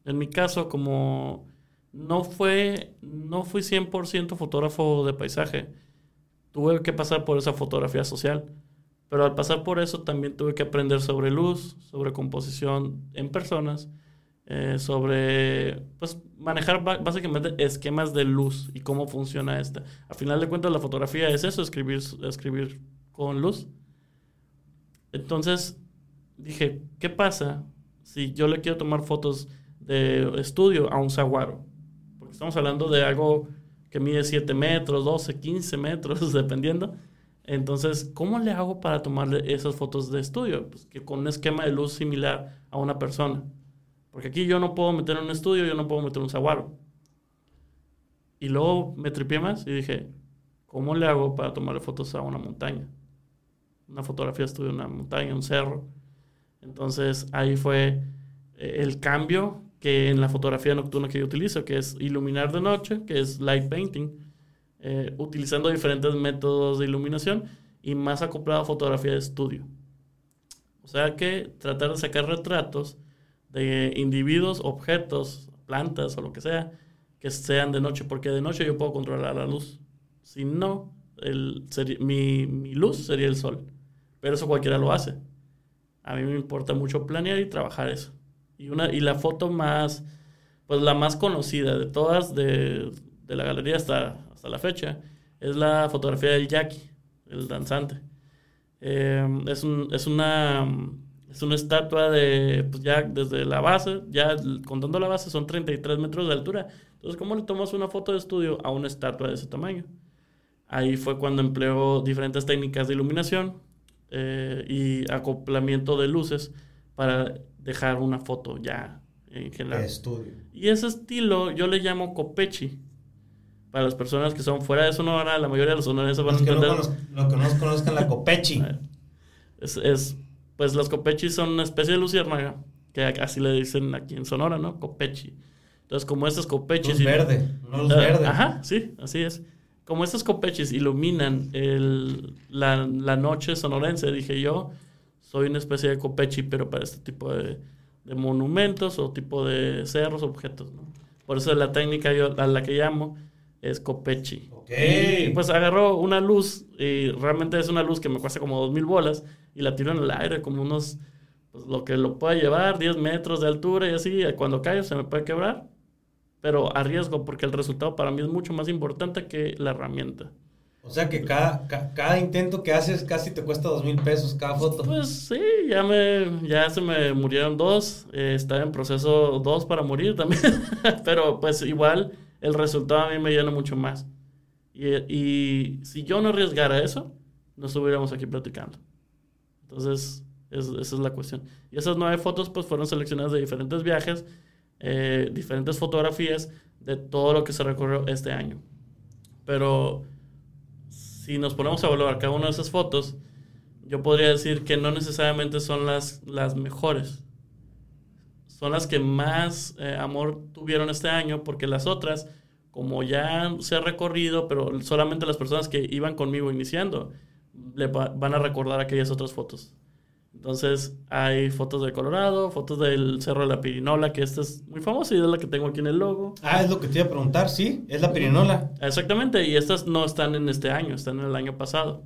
En mi caso, como no fue, no fui 100% fotógrafo de paisaje, tuve que pasar por esa fotografía social. Pero al pasar por eso también tuve que aprender sobre luz, sobre composición en personas, eh, sobre pues, manejar básicamente esquemas de luz y cómo funciona esta. A final de cuentas la fotografía es eso, escribir, escribir con luz. Entonces dije, ¿qué pasa si yo le quiero tomar fotos de estudio a un saguaro? Estamos hablando de algo que mide 7 metros, 12, 15 metros, dependiendo. Entonces, ¿cómo le hago para tomarle esas fotos de estudio? Pues que con un esquema de luz similar a una persona. Porque aquí yo no puedo meter un estudio, yo no puedo meter un saguaro. Y luego me tripié más y dije, ¿cómo le hago para tomarle fotos a una montaña? Una fotografía de estudio, una montaña, un cerro. Entonces ahí fue eh, el cambio en la fotografía nocturna que yo utilizo, que es iluminar de noche, que es light painting, eh, utilizando diferentes métodos de iluminación y más acoplado a fotografía de estudio. O sea que tratar de sacar retratos de individuos, objetos, plantas o lo que sea, que sean de noche, porque de noche yo puedo controlar la luz. Si no, mi, mi, luz sería el sol. Pero eso cualquiera lo hace. A mí me importa mucho planear y trabajar eso. Y, una, y la foto más, pues la más conocida de todas de, de la galería hasta, hasta la fecha, es la fotografía del Jackie, el danzante. Eh, es, un, es una es una estatua de, pues ya desde la base, ya contando la base son 33 metros de altura. Entonces, ¿cómo le tomas una foto de estudio a una estatua de ese tamaño? Ahí fue cuando empleó diferentes técnicas de iluminación eh, y acoplamiento de luces para dejar una foto ya en general. Estudio. Y ese estilo yo le llamo copechi. Para las personas que son fuera de Sonora, la mayoría de los sonorenses van a entender. No, que no conozcan la copechi. Es, es pues los copechis son una especie de luciérnaga, que así le dicen aquí en Sonora, ¿no? Copechi. Entonces, como estos copechis... Luz verde, no luz verde. Ajá, sí, así es. Como estos copechis iluminan el, la, la, noche sonorense, dije yo, soy una especie de copechi, pero para este tipo de, de monumentos o tipo de cerros, objetos, ¿no? Por eso la técnica yo, a la que llamo es copechi. Ok. pues agarró una luz y realmente es una luz que me cuesta como dos mil bolas y la tiro en el aire como unos, pues lo que lo puede llevar, 10 metros de altura y así, cuando caigo se me puede quebrar, pero arriesgo porque el resultado para mí es mucho más importante que la herramienta. O sea que cada, cada intento que haces casi te cuesta dos mil pesos cada foto. Pues sí, ya, me, ya se me murieron dos. Eh, en proceso dos para morir también. Pero pues igual el resultado a mí me llena mucho más. Y, y si yo no arriesgara eso, no estuviéramos aquí platicando. Entonces, esa es la cuestión. Y esas nueve fotos pues fueron seleccionadas de diferentes viajes, eh, diferentes fotografías de todo lo que se recorrió este año. Pero si nos ponemos a evaluar cada una de esas fotos, yo podría decir que no necesariamente son las, las mejores. Son las que más eh, amor tuvieron este año, porque las otras, como ya se ha recorrido, pero solamente las personas que iban conmigo iniciando, le van a recordar aquellas otras fotos. Entonces hay fotos de Colorado, fotos del Cerro de la Pirinola, que esta es muy famosa y es la que tengo aquí en el logo. Ah, es lo que te iba a preguntar, sí, es la Pirinola. Exactamente, y estas no están en este año, están en el año pasado.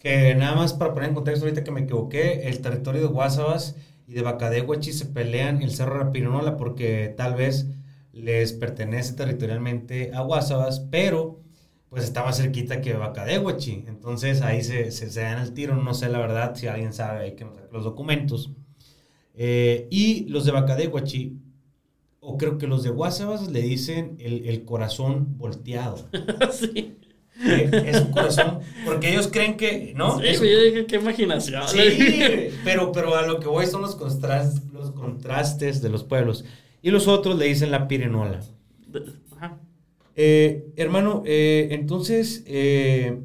Que nada más para poner en contexto ahorita que me equivoqué, el territorio de Guasabas y de Bacadehuachi se pelean el Cerro de la Pirinola porque tal vez les pertenece territorialmente a Guasabas, pero pues estaba cerquita que Bacadehuachi. Entonces ahí se, se, dan el tiro. No sé la verdad si alguien sabe, hay que nos los documentos. Eh, y los de Bacadehuachi, o creo que los de WhatsApp le dicen el, corazón volteado. sí. es un corazón, porque ellos creen que, ¿no? Sí, yo dije, qué imaginación. Sí, pero, pero a lo que voy son los contrastes, los contrastes de los pueblos. Y los otros le dicen la pirenola. Eh, hermano, eh, entonces, eh,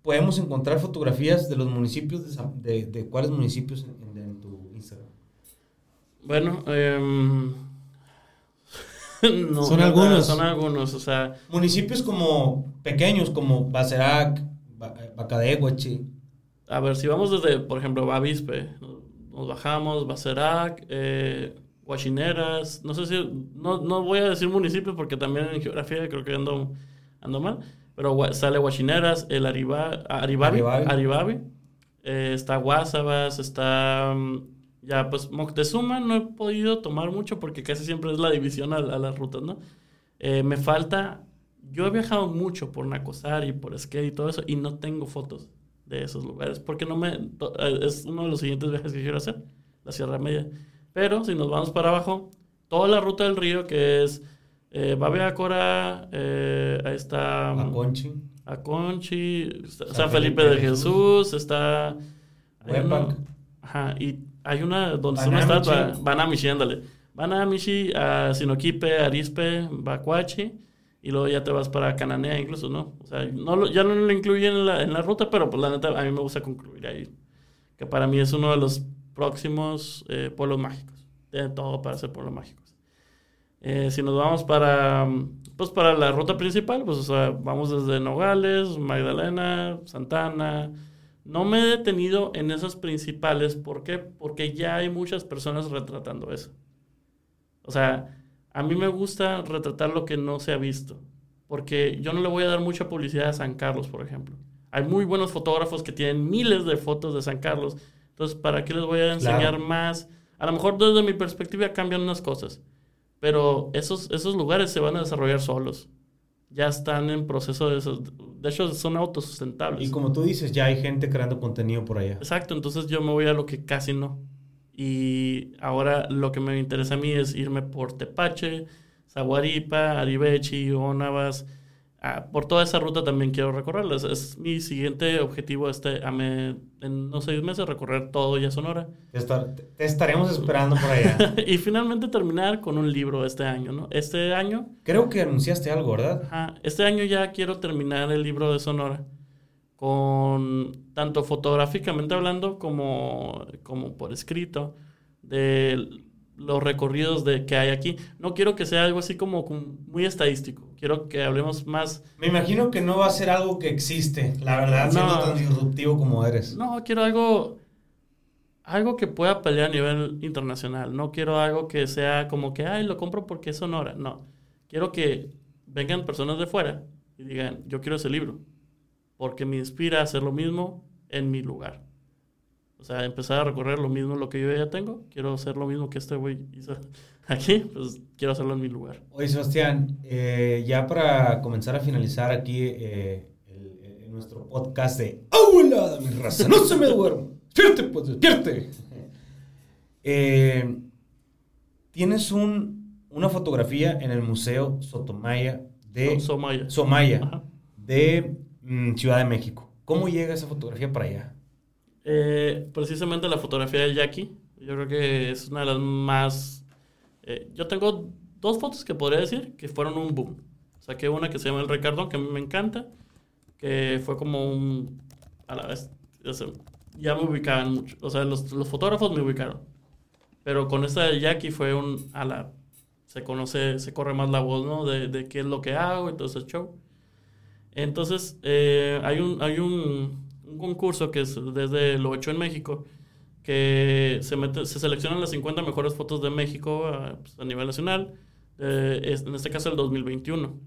podemos encontrar fotografías de los municipios, de, de, cuáles municipios en, tu Instagram. Bueno, em, son algunos. Son algunos, o sea. Municipios como pequeños, como Bacerac, Bacadehuachi. A ver, si vamos desde, por ejemplo, Bavispe, nos bajamos, Bacerac, eh, Guachineras, no sé si, no, no voy a decir municipios porque también en geografía creo que ando, ando mal. Pero sale Guachineras, el Ariba, Aribabi, Aribabi. Eh, está Guasabas, está... Mm, ya, pues Moctezuma no he podido tomar mucho porque casi siempre es la división a, las rutas, ¿no? Eh, me falta... Yo he viajado mucho por Nacosar y por skate y todo eso y no tengo fotos de esos lugares porque no me... Eh, es uno de los siguientes viajes que quiero hacer, la Sierra Media. Pero si nos vamos para abajo, toda la ruta del río que es eh, Babeácora, eh, ahí está... Mm, Aconchi. Aconchi, San, Felipe, de Jesús, está... ajá, y hay una donde está una estatua, Banamichi, ándale. Banamichi, a Sinoquipe, Arispe, Bacuachi, y luego ya te vas para Cananea incluso, ¿no? O sea, no ya no lo incluyen en la, en la ruta, pero pues la neta a mí me gusta concluir ahí. Que para mí es uno de los próximos eh, pueblos mágicos. Tiene todo para ser pueblos mágicos. Eh, si nos vamos para, pues para la ruta principal, pues vamos desde Nogales, Magdalena, Santana. No me he detenido en esas principales. ¿Por qué? Porque ya hay muchas personas retratando eso. O sea, a mí me gusta retratar lo que no se ha visto. Porque yo no le voy a dar mucha publicidad a San Carlos, por ejemplo. Hay muy buenos fotógrafos que tienen miles de fotos de San Carlos. Entonces, ¿para qué les voy a enseñar más? A lo mejor desde mi perspectiva cambian unas cosas. Pero esos, esos lugares se van a desarrollar solos. Ya están en proceso de eso. De hecho, son autosustentables. Y como tú dices, ya hay gente creando contenido por allá. Exacto, entonces yo me voy a lo que casi no. Y ahora lo que me interesa a mí es irme por Tepache, Zaguaripa, Aribechi, Onavas, Ah, por toda esa ruta también quiero recorrerla. Es, mi siguiente objetivo este, en unos seis meses recorrer todo ya Sonora. Te, estaremos esperando por allá. y finalmente terminar con un libro este año, ¿no? Este año... Creo que anunciaste algo, ¿verdad? este año ya quiero terminar el libro de Sonora con tanto fotográficamente hablando como, como por escrito de los recorridos de, que hay aquí. No quiero que sea algo así como muy estadístico. Quiero que hablemos más. Me imagino que no va a ser algo que existe, la verdad, siendo tan disruptivo como eres. No, quiero algo. Algo que pueda pelear a nivel internacional. No quiero algo que sea como que, ay, lo compro porque es Sonora. No. Quiero que vengan personas de fuera y digan, yo quiero ese libro. Porque me inspira a hacer lo mismo en mi lugar. O sea, empezar a recorrer lo mismo lo que yo ya tengo. Quiero hacer lo mismo que este güey hizo aquí, pues quiero hacerlo en mi lugar. Oye, Sebastián, eh, ya para comenzar a finalizar aquí eh, el, nuestro podcast de ¡Hola, mi raza! ¡No se me duerma! ¡Despierte, pues, despierte! Eh, tienes un, una fotografía en el Museo Sotomaya de... Somaya. Somaya, de mm, Ciudad de México. ¿Cómo llega esa fotografía para allá? Eh, precisamente la fotografía del Jackie. Yo creo que es una de las más... Eh, yo tengo dos fotos que podría decir que fueron un boom. Saqué una que se llama El Ricardo, que me encanta, que fue como un... A la vez, ya me ubicaban mucho. O sea, los, los fotógrafos me ubicaron. Pero con esta de Jackie fue un... A la, se conoce, se corre más la voz, ¿no? De, de qué es lo que hago y todo ese show. Entonces, eh, hay un... Hay un un concurso que es desde lo hecho en México, que se, se seleccionan las 50 mejores fotos de México a, pues, a nivel nacional, eh, en este caso el 2021.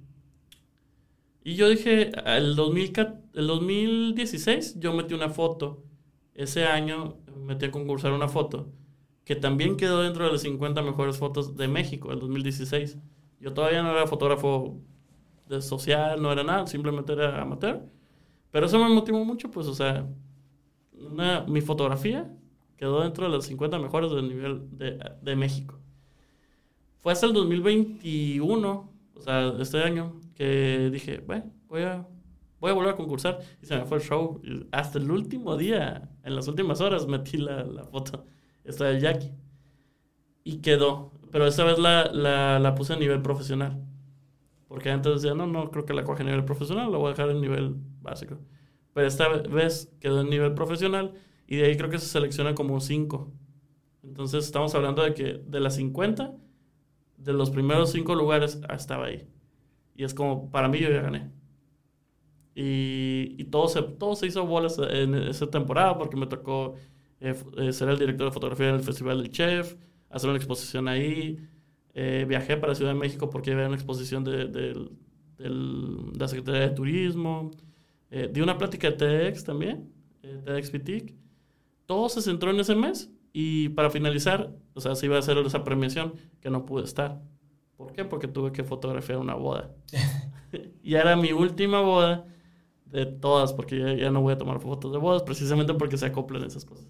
Y yo dije, el, 2000, el 2016 yo metí una foto, ese año metí a concursar una foto, que también quedó dentro de las 50 mejores fotos de México, el 2016. Yo todavía no era fotógrafo de social, no era nada, simplemente era amateur. Pero eso me motivó mucho, pues, o sea, mi fotografía quedó dentro de las 50 mejores del nivel de, de México. fue hasta el 2021, o sea, este año, que dije, bueno, voy a, voy a volver a concursar. Y se me fue el show. hasta el último día, en las últimas horas, metí la, la foto. Esta del Jackie. Y quedó. Pero esta vez la, la, la, puse a nivel profesional. Porque antes decía, no, no creo que la coja a nivel profesional, la voy a dejar en nivel básico. Pero esta vez quedó en nivel profesional y de ahí creo que se selecciona como 5. Entonces estamos hablando de que de las 50, de los primeros 5 lugares ah, estaba ahí. Y es como, para mí yo ya gané. Y, y todo, se, todo se hizo bolas en esa temporada porque me tocó eh, eh, ser el director de fotografía en el Festival del Chef, hacer una exposición ahí. Eh, viajé para Ciudad de México porque había una exposición de, de, de la Secretaría de Turismo. di una plática de TEDx también, TEDx Pitic. Todo se centró en ese mes y para finalizar, o sea, se iba a hacer esa premiación que no pude estar. ¿Por qué? Porque tuve que fotografiar una boda. y era mi última boda de todas, porque ya, no voy a tomar fotos de bodas, precisamente porque se acoplan esas cosas.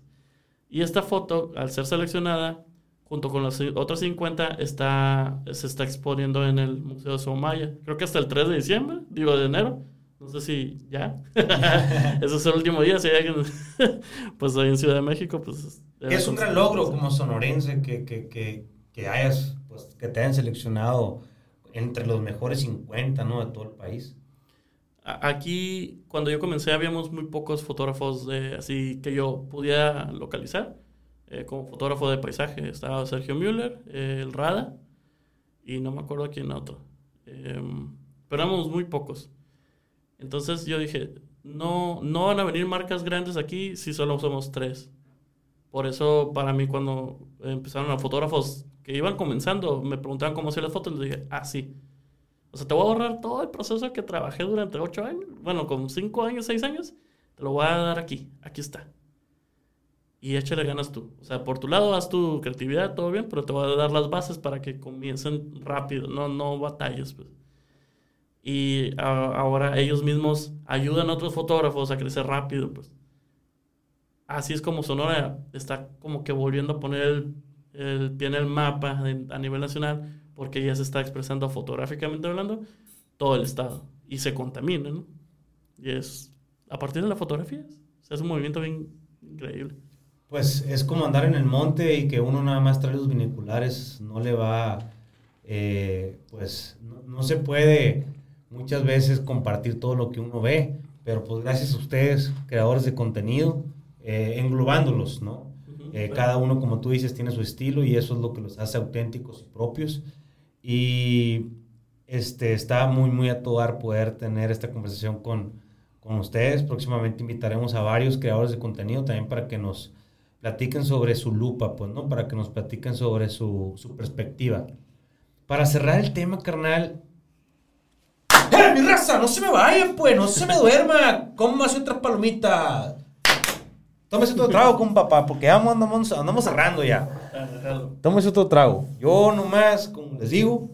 Y esta foto, al ser seleccionada, junto con las otras 50, está, se está exponiendo en el Museo de Somaya. Creo que hasta el 3 de diciembre, digo de enero. No sé si ya. Ese es el último día. Si hay alguien, pues ahí en Ciudad de México, pues. Es un gran logro como sonorense que, que, que, que hayas pues, que te hayan seleccionado entre los mejores 50, ¿no? De todo el país. Aquí, cuando yo comencé, habíamos muy pocos fotógrafos de, así que yo pudiera localizar. Eh, como fotógrafo de paisaje estaba Sergio Müller, eh, el Rada, y no me acuerdo quién otro. Em, pero éramos muy pocos. Entonces yo dije, no, no van a venir marcas grandes aquí si solo somos tres. Por eso, para mí, cuando empezaron a fotógrafos que iban comenzando, me preguntaban cómo hacía las fotos, les dije, ah, sí. O sea, te voy a ahorrar todo el proceso que trabajé durante ocho años, bueno, con cinco años, seis años, te lo voy a dar aquí, aquí está. Y échale ganas tú. O sea, por tu lado haz tu creatividad, todo bien, pero te voy a dar las bases para que comiencen rápido, no, no batalles. Pues. Y ahora ellos mismos ayudan a otros fotógrafos a crecer rápido, pues así es como Sonora está como que volviendo a poner el, el pie en el mapa a nivel nacional, porque ya se está expresando fotográficamente hablando todo el estado y se contamina, ¿no? Y es a partir de la fotografía, o es un movimiento bien increíble. Pues es como andar en el monte y que uno nada más trae los binoculares, no le va, eh, pues no, no se puede muchas veces compartir todo lo que uno ve, pero pues gracias a ustedes, creadores de contenido, eh, englobándolos, ¿no? Eh, cada uno, como tú dices, tiene su estilo y eso es lo que los hace auténticos y propios. Y este, está muy, muy a todo dar poder tener esta conversación con, con ustedes. Próximamente invitaremos a varios creadores de contenido también para que nos platiquen sobre su lupa, pues, ¿no? Para que nos platiquen sobre su, su perspectiva. Para cerrar el tema, carnal. ¡Eh, mi raza! ¡No se me vayan, pues! ¡No se me duerma! hace otras palomitas! Tómese otro trago con papá, porque andamos, andamos cerrando ya. Tómese otro trago. Yo nomás, como les digo,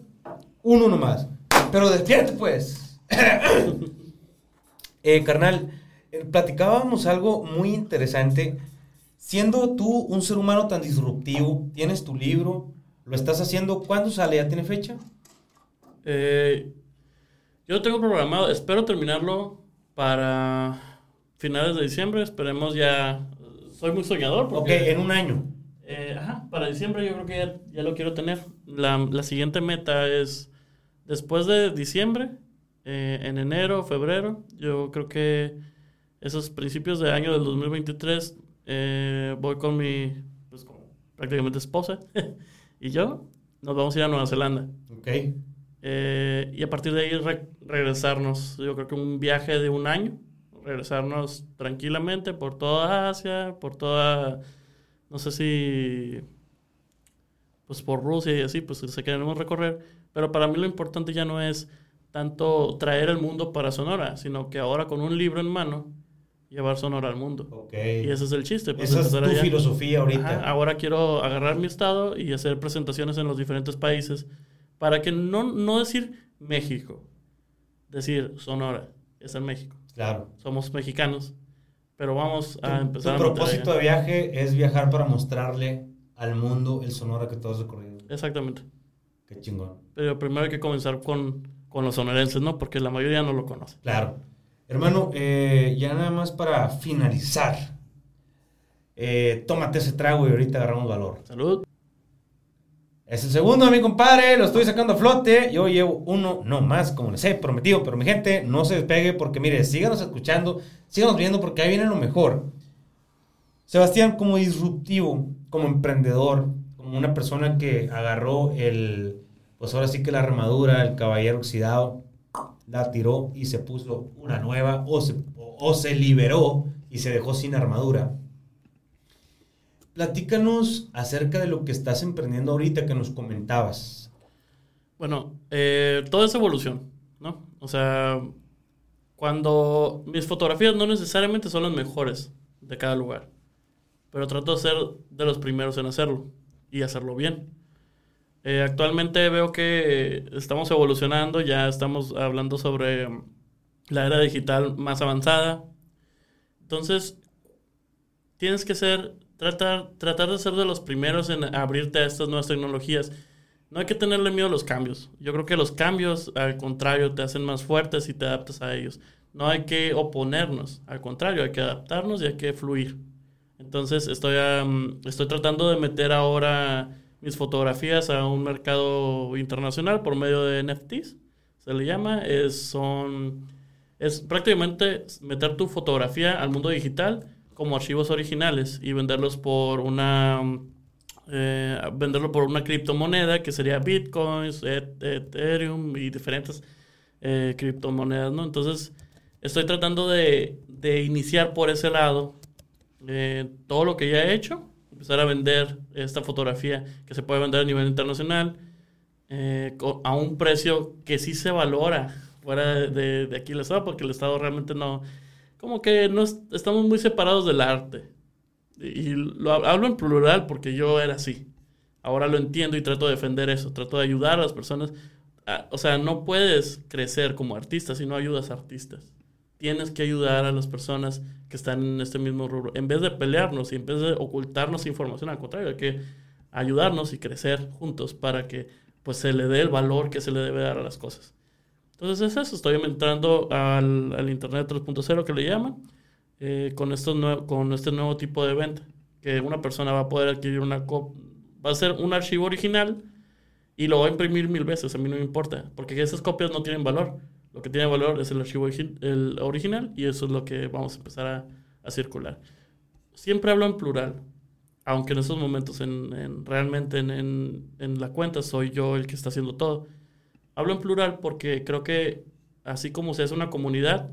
uno nomás. Pero despierte, pues. eh, carnal, eh, platicábamos algo muy interesante. Siendo tú un ser humano tan disruptivo, tienes tu libro, lo estás haciendo, ¿cuándo sale? ¿Ya tiene fecha? Eh, yo tengo programado, espero terminarlo para finales de diciembre, esperemos ya. Soy muy soñador. Porque, ok, en un año. Eh, ajá, para diciembre yo creo que ya, lo quiero tener. La, la, siguiente meta es después de diciembre, eh, en enero, febrero. Yo creo que esos principios de año del 2023 eh, voy con mi, pues con prácticamente esposa y yo. Nos vamos a ir a Nueva Zelanda. Ok. Y a partir de ahí regresarnos. Yo creo que un viaje de un año regresarnos tranquilamente por toda Asia, por toda, no sé si, pues por Rusia y así, pues se queremos recorrer. Pero para mí lo importante ya no es tanto traer el mundo para Sonora, sino que ahora con un libro en mano, llevar Sonora al mundo. Y ese es el chiste. Pues, Esa es tu filosofía ahorita. ahora quiero agarrar mi estado y hacer presentaciones en los diferentes países para que no, no decir México, decir Sonora, es en México. Claro. Somos mexicanos, pero vamos a empezar. Tu propósito de viaje es viajar para mostrarle al mundo el Sonora que has recorrido. Exactamente. Qué chingón. Pero primero hay que comenzar con, con los sonorenses, ¿no? Porque la mayoría no lo conoce. Claro. Hermano, eh, ya nada más para finalizar. Eh, tómate ese trago y ahorita agarramos valor. Salud. Es el segundo, mi compadre. Lo estoy sacando a flote. Yo llevo uno, no más, como les he prometido. Pero mi gente, no se despegue porque, mire, síganos escuchando, síganos viendo porque ahí viene lo mejor. Sebastián, como disruptivo, como emprendedor, como una persona que agarró el, pues ahora sí que la armadura, el caballero oxidado, la tiró y se puso una nueva o se, o se liberó y se dejó sin armadura. Platícanos acerca de lo que estás emprendiendo ahorita que nos comentabas. Bueno, eh, todo es evolución, ¿no? O sea, cuando mis fotografías no necesariamente son las mejores de cada lugar, pero trato de ser de los primeros en hacerlo y hacerlo bien. Eh, actualmente veo que estamos evolucionando, ya estamos hablando sobre la era digital más avanzada. Entonces, tienes que ser tratar, tratar de ser de los primeros en abrirte a estas nuevas tecnologías. No hay que tenerle miedo a los cambios. Yo creo que los cambios, al contrario, te hacen más fuertes y te adaptas a ellos. No hay que oponernos, al contrario, hay que adaptarnos y hay que fluir. Entonces estoy, estoy tratando de meter ahora mis fotografías a un mercado internacional por medio de NFTs. Se le llama, es, son, es prácticamente meter tu fotografía al mundo digital como archivos originales y venderlos por una eh, venderlo por una criptomoneda que sería bitcoins, ethereum y diferentes eh, criptomonedas, ¿no? Entonces estoy tratando de, de iniciar por ese lado eh, todo lo que ya he hecho, empezar a vender esta fotografía que se puede vender a nivel internacional a un precio que sí se valora fuera de, de aquí el Estado, porque el Estado realmente no, como que no estamos muy separados del arte. Y, lo hablo en plural porque yo era así. Ahora lo entiendo y trato de defender eso, trato de ayudar a las personas. o sea, no puedes crecer como artista si no ayudas a artistas. Tienes que ayudar a las personas que están en este mismo rubro. En vez de pelearnos y en vez de ocultarnos información, al contrario, hay que ayudarnos y crecer juntos para que pues se le dé el valor que se le debe dar a las cosas. Entonces es eso, estoy entrando al, al Internet 3.0 que le llaman, eh, con, estos con este nuevo tipo de venta, que una persona va a poder adquirir una va a ser un archivo original y lo va a imprimir mil veces, a mí no me importa, porque esas copias no tienen valor. Lo que tiene valor es el archivo el original y eso es lo que vamos a empezar a, a circular. Siempre hablo en plural, aunque en estos momentos en, en realmente en, en, en, la cuenta soy yo el que está haciendo todo. Hablo en plural porque creo que así como se hace una comunidad,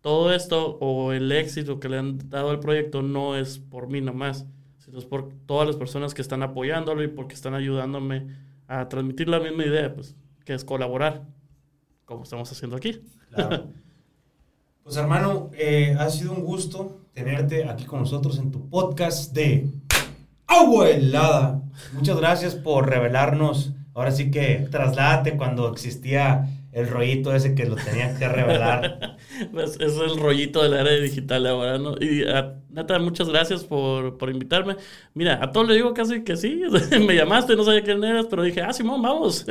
todo esto o el éxito que le han dado al proyecto no es por mí nomás, sino es por todas las personas que están apoyándolo y porque están ayudándome a transmitir la misma idea, pues, que es colaborar, como estamos haciendo aquí. Claro. Pues hermano, eh, ha sido un gusto tenerte aquí con nosotros en tu podcast de Agua Helada. Muchas gracias por revelarnos Ahora sí que trasládate cuando existía el rollito ese que lo tenían que revelar. pues es el rollito del área digital ahora, ¿no? Y a, neta, muchas gracias por, por, invitarme. Mira, a todos le digo casi que sí. Me llamaste, no sabía quién eras, pero dije, ah, Simón, vamos.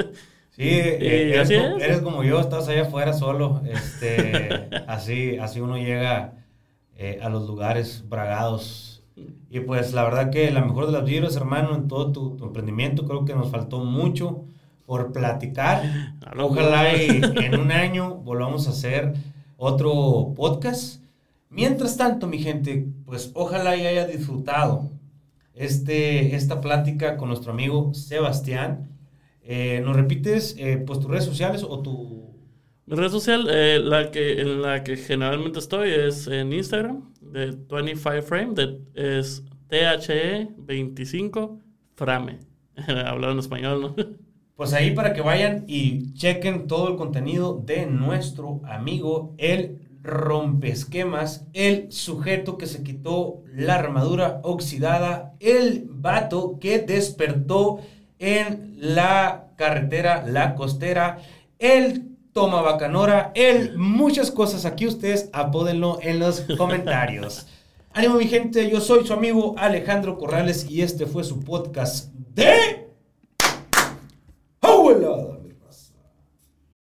Sí, eh, eres, como, eres, como yo, estás allá afuera solo. Este, así, así uno llega eh, a los lugares bragados y pues la verdad que la mejor de las vibras, hermano, en todo tu, emprendimiento, creo que nos faltó mucho por platicar. Ojalá y en un año volvamos a hacer otro podcast. Mientras tanto, mi gente, pues ojalá y haya disfrutado este, esta plática con nuestro amigo Sebastián. Eh, ¿Nos repites eh, pues tus redes sociales o tu... Mi red social, eh, la que, en la que generalmente estoy es en Instagram, de 25 Frame, de, es THE25 Frame. Hablar en español, ¿no? Pues ahí para que vayan y chequen todo el contenido de nuestro amigo, el rompesquemas, el sujeto que se quitó la armadura oxidada, el vato que despertó en la carretera, la costera, el toma bacanora, el muchas cosas aquí ustedes apódenlo en los comentarios. Ánimo mi gente, yo soy su amigo Alejandro Corrales y este fue su podcast de